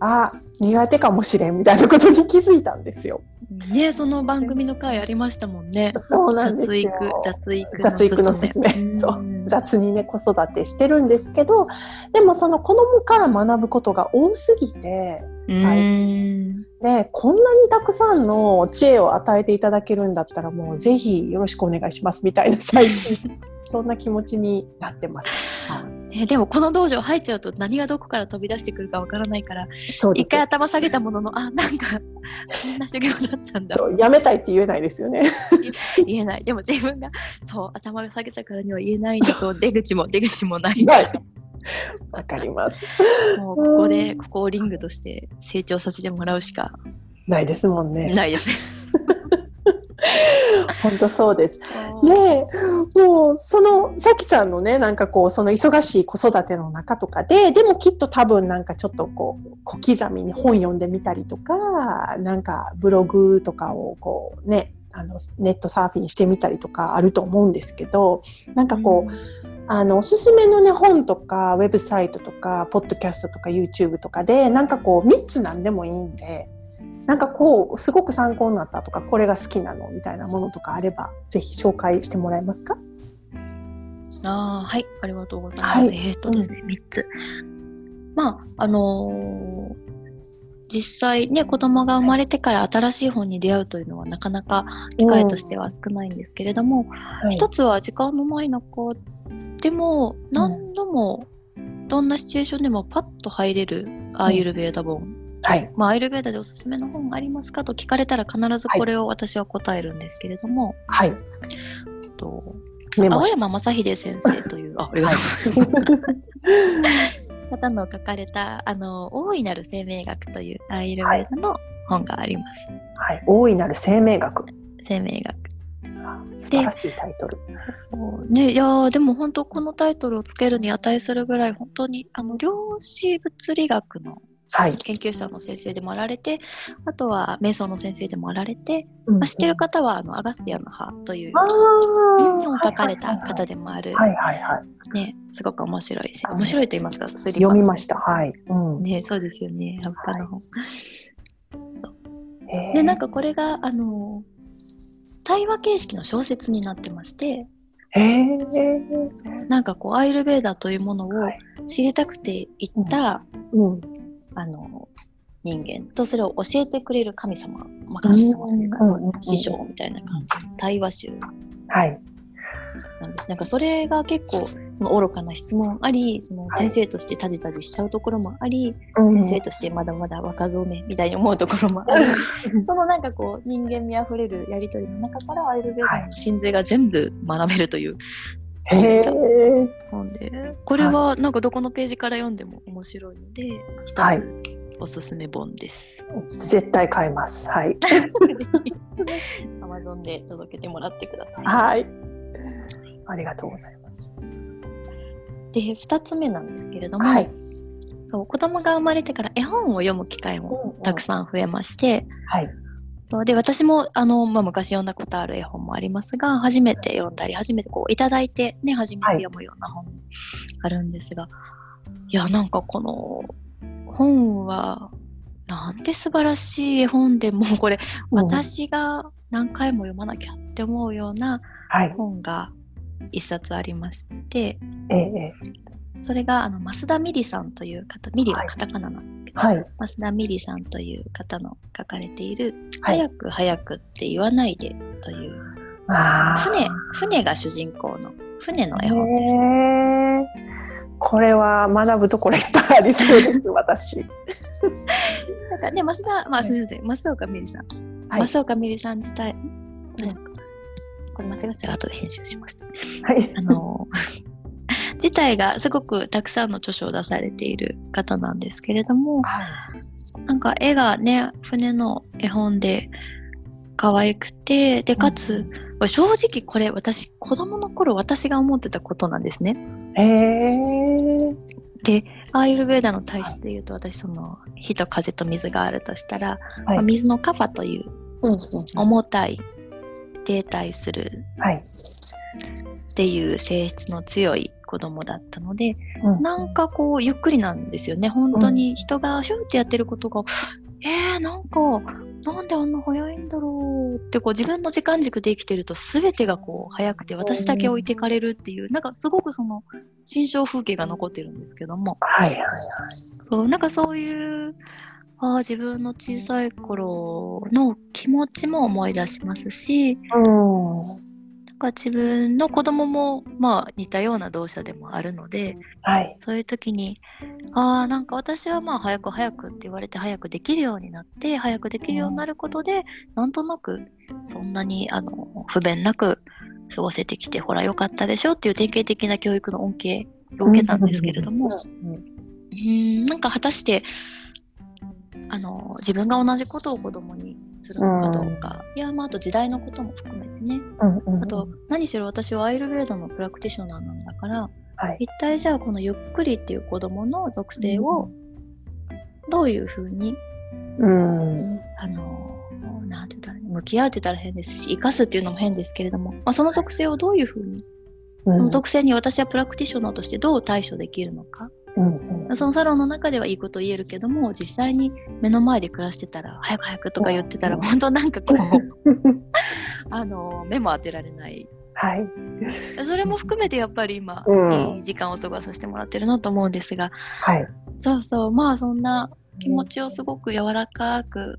あ苦手かもしれんみたいなことに気づいたんですよ。ねその番組の回ありましたもんね。そうなんですよ。雑育雑育のすすめ。そう雑にね子育てしてるんですけど、でもその子供から学ぶことが多すぎて、ねこんなにたくさんの知恵を与えていただけるんだったらもうぜひよろしくお願いしますみたいな最近 そんな気持ちになってます。ね、でもこの道場入っちゃうと何がどこから飛び出してくるかわからないから一回頭下げたもののあなんかこんな修行だったんだ。そうやめたいって言えないですよね。言えない。でも自分がそう頭が下げたからには言えないんだと出口も出口もない。わかります。もうここでここをリングとして成長させてもらうしか。ないですもんね。ないです 本当そうです。で、もうそのさきさんのね、なんかこうその忙しい子育ての中とかで、でもきっと多分なんかちょっとこう小刻みに本読んでみたりとか、なんかブログとかをこうね、あのネットサーフィンしてみたりとかあると思うんですけど、なんかこう。あのおすすめのね本とかウェブサイトとかポッドキャストとか YouTube とかでなんかこう3つなんでもいいんでなんかこうすごく参考になったとかこれが好きなのみたいなものとかあればぜひ紹介してもらえますか？あはいありがとうございます。はい、えっ、とですね、うん、3つ。まああのー、実際ね子供が生まれてから新しい本に出会うというのはなかなか機会としては少ないんですけれども、うん、一つは時間のない中でも何度もどんなシチュエーションでもパッと入れるアーユルベーダ本はい。まあ、アイルベーダでおすすめの本ありますかと聞かれたら必ずこれを私は答えるんですけれども、はい。と青山正秀先生という、あ、ありがとうございます。方の書かれた、あの、大いなる生命学というアイルベーダの本があります。はい、大いなる生命学。生命学。素晴らしいタイトル。ね、いやでも本当このタイトルをつけるに値するぐらい本当にあの量子物理学のはい、研究者の先生でもあられてあとは瞑想の先生でもあられて、うん、まあ、知ってる方はあのアガスティアの葉という本を書かれた方でもある、はいはいはい、ね、すごく面白い面白いと言いますか読みました。はい、うん、ね、そうですよね葉っぱの本、はい、そう。でなんかこれがあの対話形式の小説になってましてへなんかこうアイルベーダというものを知りたくて行った、うん、あの人間とそれを教えてくれる神様、まあ、神様というか、師匠みたいな感じの対話集なんです。なんかそれが結構その愚かな質問ありその先生としてタジタジしちゃうところもあり、はい、先生としてまだまだ若造めみたいに思うところもあり、そのなんかこう人間味あふれるやり取りの中からアイルベーダの神髄が全部学べるという。へえ。なんでこれはなんかどこのページから読んでも面白いので一つおすすめ本です。絶対買います。はい。アマゾンで届けてもらってください。はい。ありがとうございます。で2つ目なんですけれども、はい、そう子供が生まれてから絵本を読む機会もたくさん増えまして、はい、で私もあの、まあ、昔読んだことある絵本もありますが初めて読んだり初めてこういただいて、ね、初めて読むような本もあるんですが、はい、いやなんかこの本はなんて素晴らしい絵本でもうこれ、私が何回も読まなきゃって思うような本が一冊ありまして、ええ、それがあの増田美里さんという方ミリはカタカナなんですけど、はい、増田美里さんという方の書かれている「早く早くって言わないで」という、船船が主人公の船の絵本です。これは学ぶところいっぱいありそうです 私。なんかね増田まあすみません。増岡美里さん、はい、増岡美里さん自体、うん。これ間違って後で編集しました。はい。あの、自体がすごくたくさんの著書を出されている方なんですけれども、はい、なんか絵がね、船の絵本で可愛くて、で、かつ、うん、正直これ私、子供の頃私が思ってたことなんですね。でアーユルベーダの体質でいうと私その火と風と水があるとしたら、はい、まあ、水のカファという重たい停滞するっていう性質の強い子供だったので、うん、なんかこうゆっくりなんですよね。本当に人がシュンってやってることが、うん、えー、なんかなんであんな早いんだろうってこう自分の時間軸で生きてると全てがこう早くて私だけ置いてかれるっていう、うん、なんかすごくその心象風景が残ってるんですけども、はいはいはい、そうなんかそういうあ自分の小さい頃の気持ちも思い出しますし、うん、か自分の子供もまあ似たような動作でもあるので、はい、そういう時にあなんか私はまあ早く早くって言われて早くできるようになって早くできるようになることで、うん、なんとなくそんなにあの不便なく過ごせてきてほらよかったでしょっていう典型的な教育の恩恵を受けたんですけれども、うん、うんなんか果たしてあの自分が同じことを子供にするのかどうか、うん、いやまああと時代のことも含めてね、うんうん。うん、あと何しろ私はアイルベーダのプラクティショナーなんだから、はい、一体じゃあこのゆっくりっていう子供の属性をどういうふうに、うん、あのなんて言ったら向き合うって言ったら変ですし生かすっていうのも変ですけれども、まあ、その属性をどういうふうにその属性に私はプラクティショナーとしてどう対処できるのか、うんうん、そのサロンの中ではいいこと言えるけども実際に目の前で暮らしてたら早く早くとか言ってたら、うん、本当なんかこう あの目も当てられない。はい、それも含めてやっぱり今、うん、いい時間を過ごさせてもらってるなと思うんですが、はい、そうそう。まあそんな気持ちをすごく柔らかく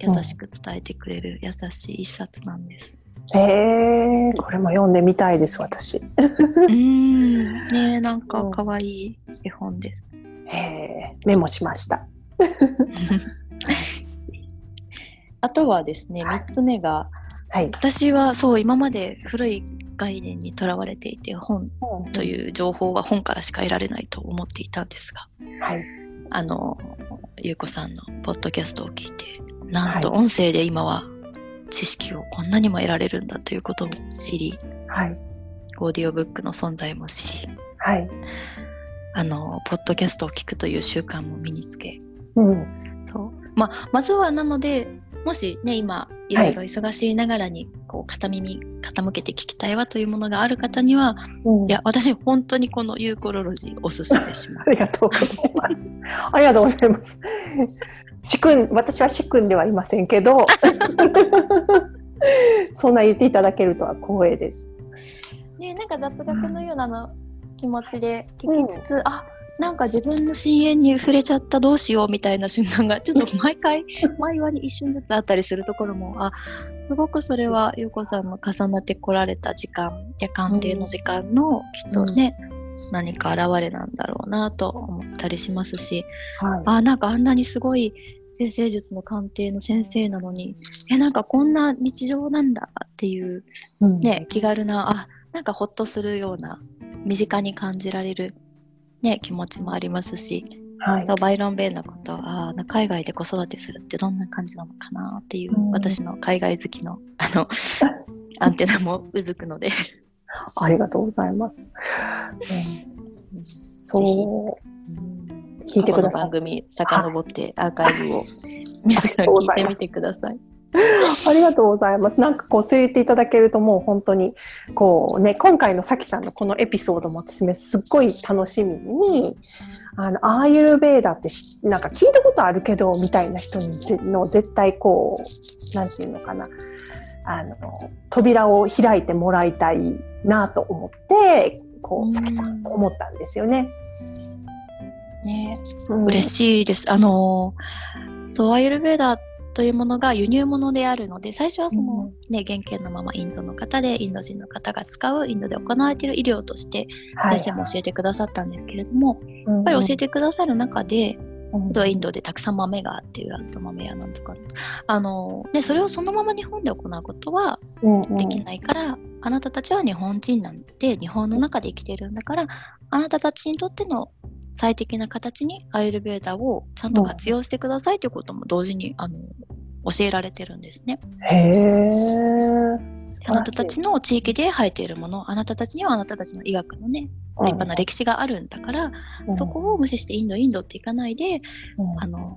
優しく伝えてくれる優しい一冊なんです。へえこれも読んでみたいです私。うん。ねなんか可愛い絵本です。へえメモしました。あとはですね3つ目が、はい、私はそう今まで古い概念にとらわれていて本という情報は本からしか得られないと思っていたんですが、はい、あの優子さんのポッドキャストを聞いてなんと音声で今は知識をこんなにも得られるんだということを知り、はい、オーディオブックの存在も知り、はい、あのポッドキャストを聞くという習慣も身につけ、うん、そう。まあ、まずはなのでもしね今いろいろ忙しいながらにこう片耳傾けて聞きたいわというものがある方には、うん、いや私本当にこのユーコロロジーおすすめします。ありがとうございます。ありがとうございます。しくん私はしくんではいませんけど そんな言っていただけるとは光栄です。ねなんか雑学のようなの気持ちで聞きつつ、うん、あなんか自分の深淵に触れちゃったどうしようみたいな瞬間がちょっと毎回 毎話に一瞬ずつあったりするところもあすごくそれは優子さんの重なってこられた時間や鑑定の時間のきっとね、うん、何か現れなんだろうなと思ったりしますし、はい、あなんかあんなにすごい先生術の鑑定の先生なのにえなんかこんな日常なんだっていうね、うん、気軽なあなんかほっとするような身近に感じられる、ね、気持ちもありますし、はい、バイロン・ベンのことあ海外で子育てするってどんな感じなのかなっていう、うん、私の海外好きのあの アンテナもうずくので。ありがとうございます。うん、そう。聞いてください。番組遡ってアーカイブを 聞いてみてください。ありがとうございます。なんかこう、そう言っていただけるともう本当に、こうね、今回のさきさんのこのエピソードも私ね、すっごい楽しみに、あの、アーユルベーダってなんか聞いたことあるけど、みたいな人の絶対こう、なんていうのかな、あの、扉を開いてもらいたいなと思って、こう、さきさん思ったんですよね。ね、うん、嬉しいです。あの、そう、アーユルベーダというものが輸入物であるので最初はその、ね、原型のままインドの方でインド人の方が使うインドで行われている医療として先生も教えてくださったんですけれども、はいやっぱり教えてくださる中で、うん、インドでたくさん豆があっていうあと豆やなんとかあのでそれをそのまま日本で行うことはできないから、うんうん、あなたたちは日本人なんで日本の中で生きているんだからあなたたちにとっての最適な形にアイルベーダをちゃんと活用してくださいということも同時にあの教えられてるんですね。へあなたたちの地域で生えているものあなたたちにはあなたたちの医学のね立派な歴史があるんだから、うん、そこを無視してインドインドっていかないで、うん、あの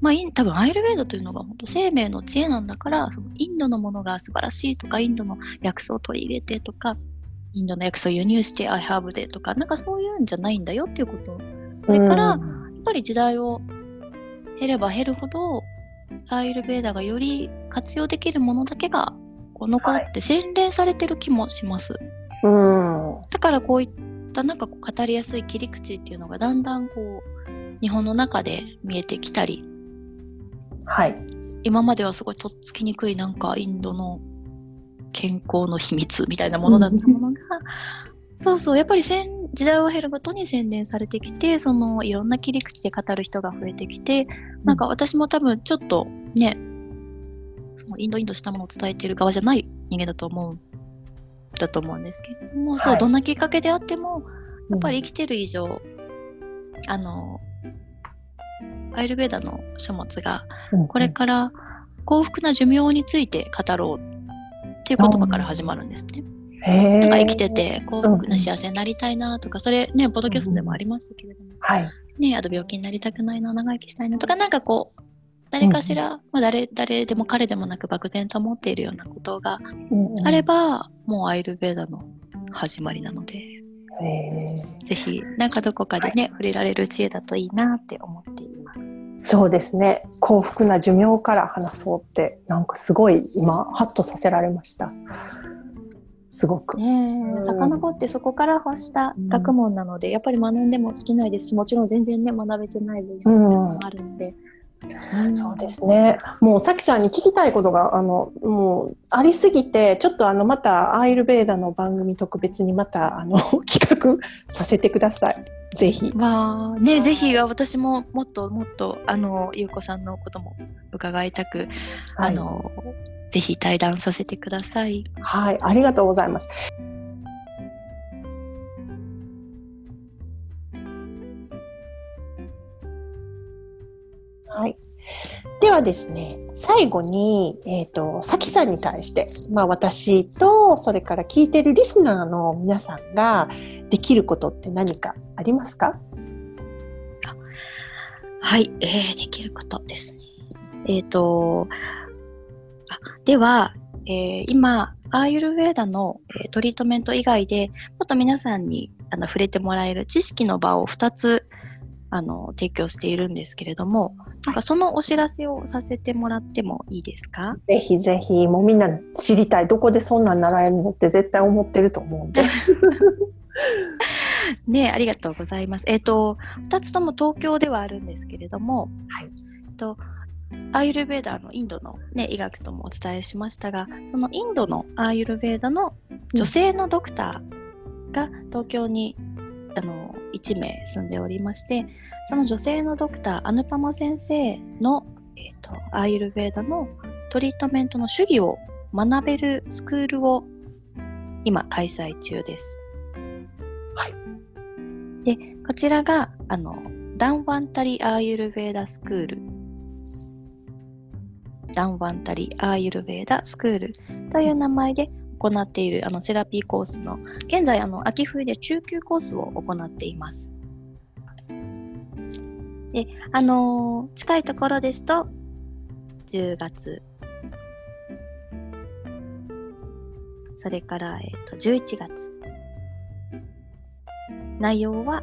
まあ、多分アイルベードというのが本当生命の知恵なんだからそのインドのものが素晴らしいとかインドの薬草を取り入れてとかインドの薬草を輸入してアイハーブでとかなんかそういうんじゃないんだよっていうことそれから、やっぱり時代を減れば減るほどアイルベーダがより活用できるものだけがこう残って洗練されてる気もします。はい、だからこういったなんかこう語りやすい切り口っていうのがだんだんこう日本の中で見えてきたり、はい、今まではすごいとっつきにくいなんかインドの健康の秘密みたいなものだったものが、そうそうやっぱり時代を経るごとに洗練されてきてそのいろんな切り口で語る人が増えてきて、なんか私も多分ちょっとねそのインドインドしたものを伝えている側じゃない人間だと思うだと思うんですけれども、はい、そうどんなきっかけであってもやっぱり生きてる以上、うん、あのアイルベーダの書物がこれから幸福な寿命について語ろうっていう言葉から始まるんですね。なんか生きてて幸福な幸せになりたいなとか、それねポッドキャストでもありましたけれども、はい、ねあと病気になりたくないな長生きしたいなとかなんかこう誰かしら、うん、まあ誰、誰でも彼でもなく漠然と思っているようなことがあれば、うん、もうアイルベーダの始まりなので、ぜひなんかどこかでね、はい、触れられる知恵だといいなって思っています。そうですね。幸福な寿命から話そうってなんかすごい今ハッとさせられました。すごく。ねえ、遡ってそこから発した学問なので、うん、やっぱり学んでも尽きないですし、もちろん全然ね、学べてない部分もあるので。うん、そうですね。もうさきさんに聞きたいことがあのもうありすぎて、ちょっとあのまたアイルベーダの番組特別にまたあの 企画させてください。ぜひ。まあね、ぜひ私ももっともっとあのゆうこさんのことも伺いたく、はい、あのぜひ対談させてください。はい、ありがとうございます。はい。ではですね、最後に、えっ、ー、と、さきさんに対して、まあ私と、それから聞いてるリスナーの皆さんができることって何かありますか？はい、えー、できることですね。えっ、ー、と、では、えー、今、アーユルヴェーダの、えー、トリートメント以外で、もっと皆さんにあの触れてもらえる知識の場を2つあの提供しているんですけれども、なんかそのお知らせをさせてもらってもいいですか？ぜひぜひ、もうみんな知りたい。どこでそんなん習えるのって絶対思ってると思うんで。ねありがとうございます。えっ、ー、と、2つとも東京ではあるんですけれども、はい。とアーユルベーダのインドの、ね、医学ともお伝えしましたがそのインドのアーユルベーダの女性のドクターが東京に、あの1名住んでおりましてその女性のドクターアヌパマ先生の、えーと、アーユルベーダのトリートメントの主義を学べるスクールを今開催中です。はい、でこちらがあのダンワンタリアーユルベーダスクールダンワンタリアーユルベーダスクールという名前で行っているあのセラピーコースの現在あの秋冬で中級コースを行っています。であのー、近いところですと10月それから、えーと、11月内容は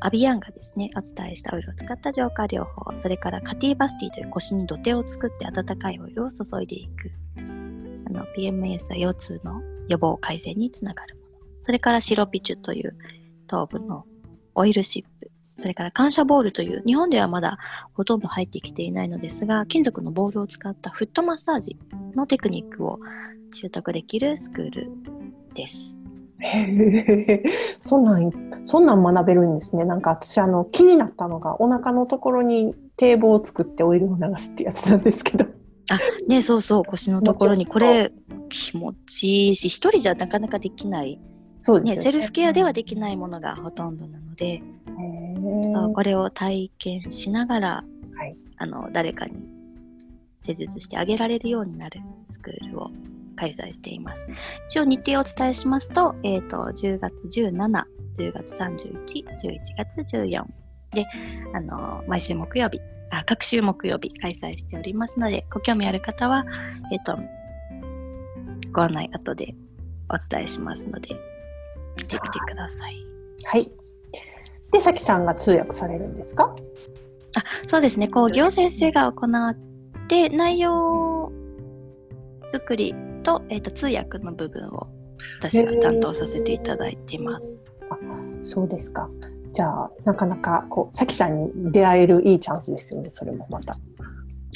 アビアンがですね、お伝えしたオイルを使った浄化療法、それからカティバスティという腰に土手を作って温かいオイルを注いでいく。あの PMS や腰痛の予防改善につながるもの。それからシロピチュという頭部のオイルシップ。それから感謝ボールという日本ではまだほとんど入ってきていないのですが金属のボールを使ったフットマッサージのテクニックを習得できるスクールです。へそんなんそんなん学べるんですね。なんか私あの気になったのがお腹のところに堤防を作ってオイルを流すってやつなんですけど。あねそうそう腰のところに。これ気持ちいいし一人じゃなかなかできない。そうですね、ね、セルフケアではできないものがほとんどなのでこれを体験しながら、はい、あの誰かに施術してあげられるようになるスクールを開催しています。一応日程をお伝えしますと、えっ、ー、と、10月17、10月31、11月14で、あの、毎週木曜日、あ、各週木曜日開催しておりますので、ご興味ある方は、えっ、ー、と、ご案内後でお伝えしますので、見てみてください。はい。で、さきさんが通訳されるんですか？あそうですね、講義を先生が行って、内容作りと,、えーと、通訳の部分を私が担当させていただいています。あそうですか。じゃあなかなかこうさきさんに出会えるいいチャンスですよね。それもまた。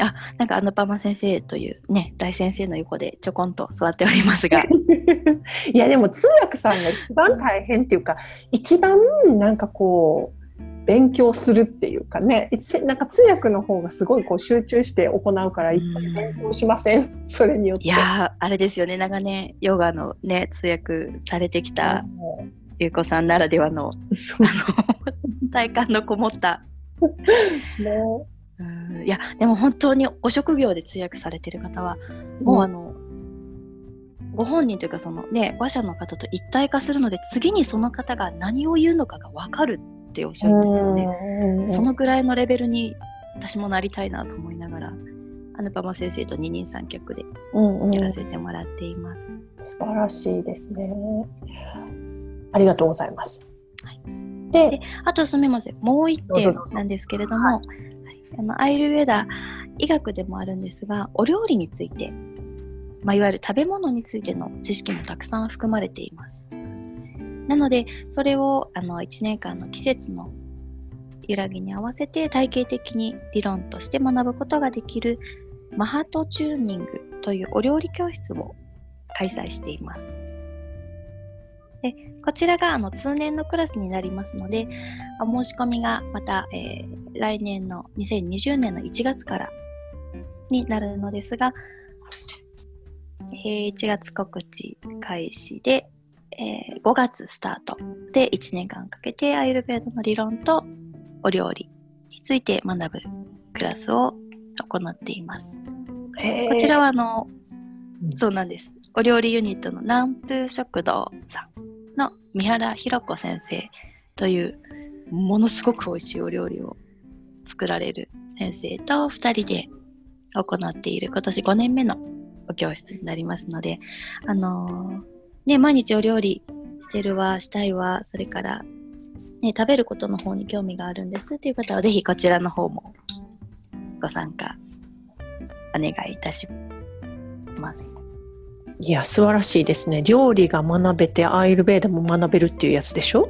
あなんかアヌパマ先生というね大先生の横でちょこんと座っておりますが いやでも通訳さんが一番大変っていうか一番なんかこう勉強するっていうかねなんか通訳の方がすごいこう集中して行うからいっぱい勉強しません、ん、それによって。いやあれですよね。長年ヨガのね通訳されてきた優子さんならではの 体感のこもった。ね。いやでも本当にご職業で通訳されてる方はもうあの、うん、ご本人というかそのね話者の方と一体化するので次にその方が何を言うのかが分かるっておっしゃるんですよね。そのぐらいのレベルに私もなりたいなと思いながら、アヌパマ先生と二人三脚でやらせてもらっています。うんうん、素晴らしいですね。ありがとうございます。はい、でであとすみません、もう一点なんですけれども、はい、あのアイルウェダ医学でもあるんですが、お料理について、まあ、いわゆる食べ物についての知識もたくさん含まれています。なので、それをあの1年間の季節の揺らぎに合わせて体系的に理論として学ぶことができるマハトチューニングというお料理教室を開催しています。でこちらがあの通年のクラスになりますので、お申し込みがまた、えー、来年の2020年の1月からになるのですが、えー、1月告知開始で、えー、5月スタートで1年間かけてアイルベードの理論とお料理について学ぶクラスを行っています。こちらはあの、そうなんです。お料理ユニットの南風食堂さんの三原弘子先生というものすごく美味しいお料理を作られる先生と2人で行っている今年5年目のお教室になりますので、あのーね、毎日お料理してるわ、したいわ、それからね、食べることの方に興味があるんですっていう方は、ぜひこちらの方もご参加お願いいたします。いや、素晴らしいですね。料理が学べて、アイルベーダも学べるっていうやつでしょ？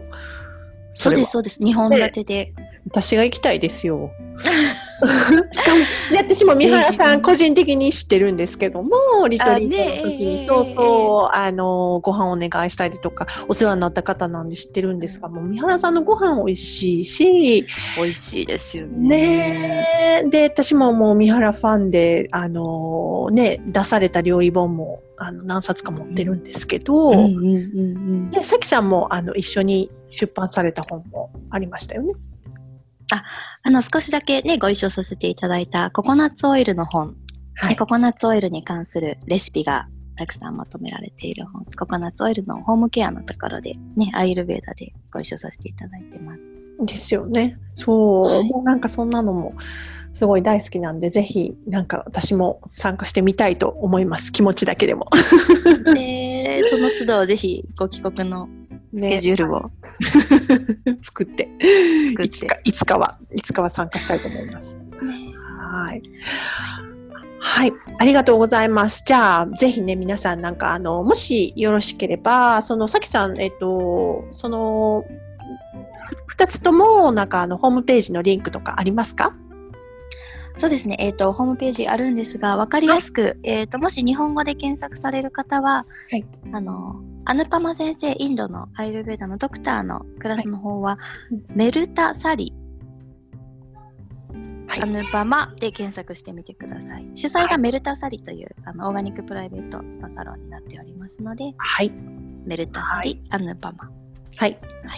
そうです、そうです。日本立てで。私が行きたいですよ。しかも、ね、私も三原さん個人的に知ってるんですけども、リトリートの時に、そうそう、あの、ご飯お願いしたりとか、お世話になった方なんで知ってるんですが、もう三原さんのご飯美味しいし、美味しいですよね。ねで、私ももう三原ファンで、あの、ね、出された料理本も、あの何冊か持ってるんですけど、で、さきさんもあの一緒に出版された本もありましたよね。あ、あの、少しだけね、ご一緒させていただいたココナッツオイルの本、はい、ココナッツオイルに関するレシピがたくさんまとめられている本、ココナッツオイルのホームケアのところで、ね、アイルベーダでご一緒させていただいてます。ですよね。そう、はい、もうなんかそんなのもすごい大好きなんで、ぜひなんか私も参加してみたいと思います。気持ちだけでも。で、その都度はぜひご帰国のスケジュールを、ね、作っていつかいつかはいつかは参加したいと思います。はい。はい。ありがとうございます。じゃあ、ぜひね、皆さんなんか、あの、もしよろしければ、その、さきさん、えっと、その、二つとも、なんか、あの、ホームページのリンクとかありますか？そうですね、えっ、ー、と、ホームページあるんですが、わかりやすく、はい、えっ、と、もし日本語で検索される方は、はい、あの、アヌパマ先生、インドのアイルベーダのドクターのクラスの方は、はい、メルタサリ、はい、アヌパマで検索してみてください。主催がメルタサリという、あのオーガニックプライベートスパサロンになっておりますので、はい、メルタサリ、アヌパマ。はい。は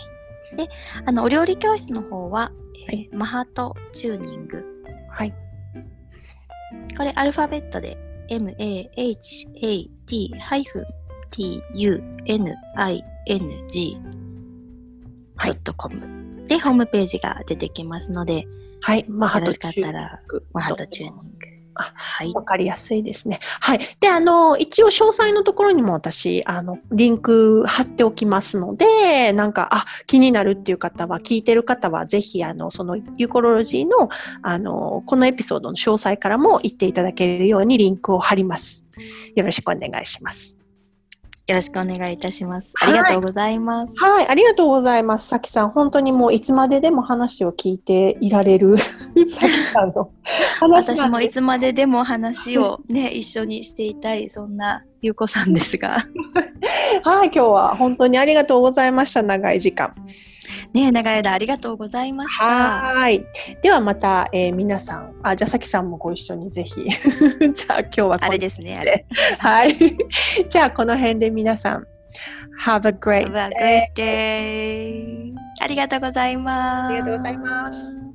い、で、あのお料理教室の方は、えー、マハトチューニング。はい。これアルファベットで MAHAT- tuning.com でホームページが出てきますので、はい、マハトチューニング。マハトチューニング。はい。わかりやすいですね。はい。で、あの、一応詳細のところにも私、あの、リンク貼っておきますので、なんか、あ、気になるっていう方は、聞いてる方は、ぜひ、あの、そのユーコロロジーの、あの、このエピソードの詳細からも言っていただけるようにリンクを貼ります。よろしくお願いします。よろしくお願いいたします。ありがとうございます。はい、はい、ありがとうございます。さきさん、本当にもういつまででも話を聞いていられる さきさんの話私もいつまででも話をね、一緒にしていたい、そんなゆうこさんですが。はい、今日は本当にありがとうございました。長い時間。ね長い間ありがとうございました。はい。ではまた、えー、皆さん、あ、じゃあさきさんもご一緒にぜひ。じゃあ今日はあれですね、あれ。はい。じゃあこの辺で皆さん、Have a great. Have a great day. ありがとうございます。ありがとうございます。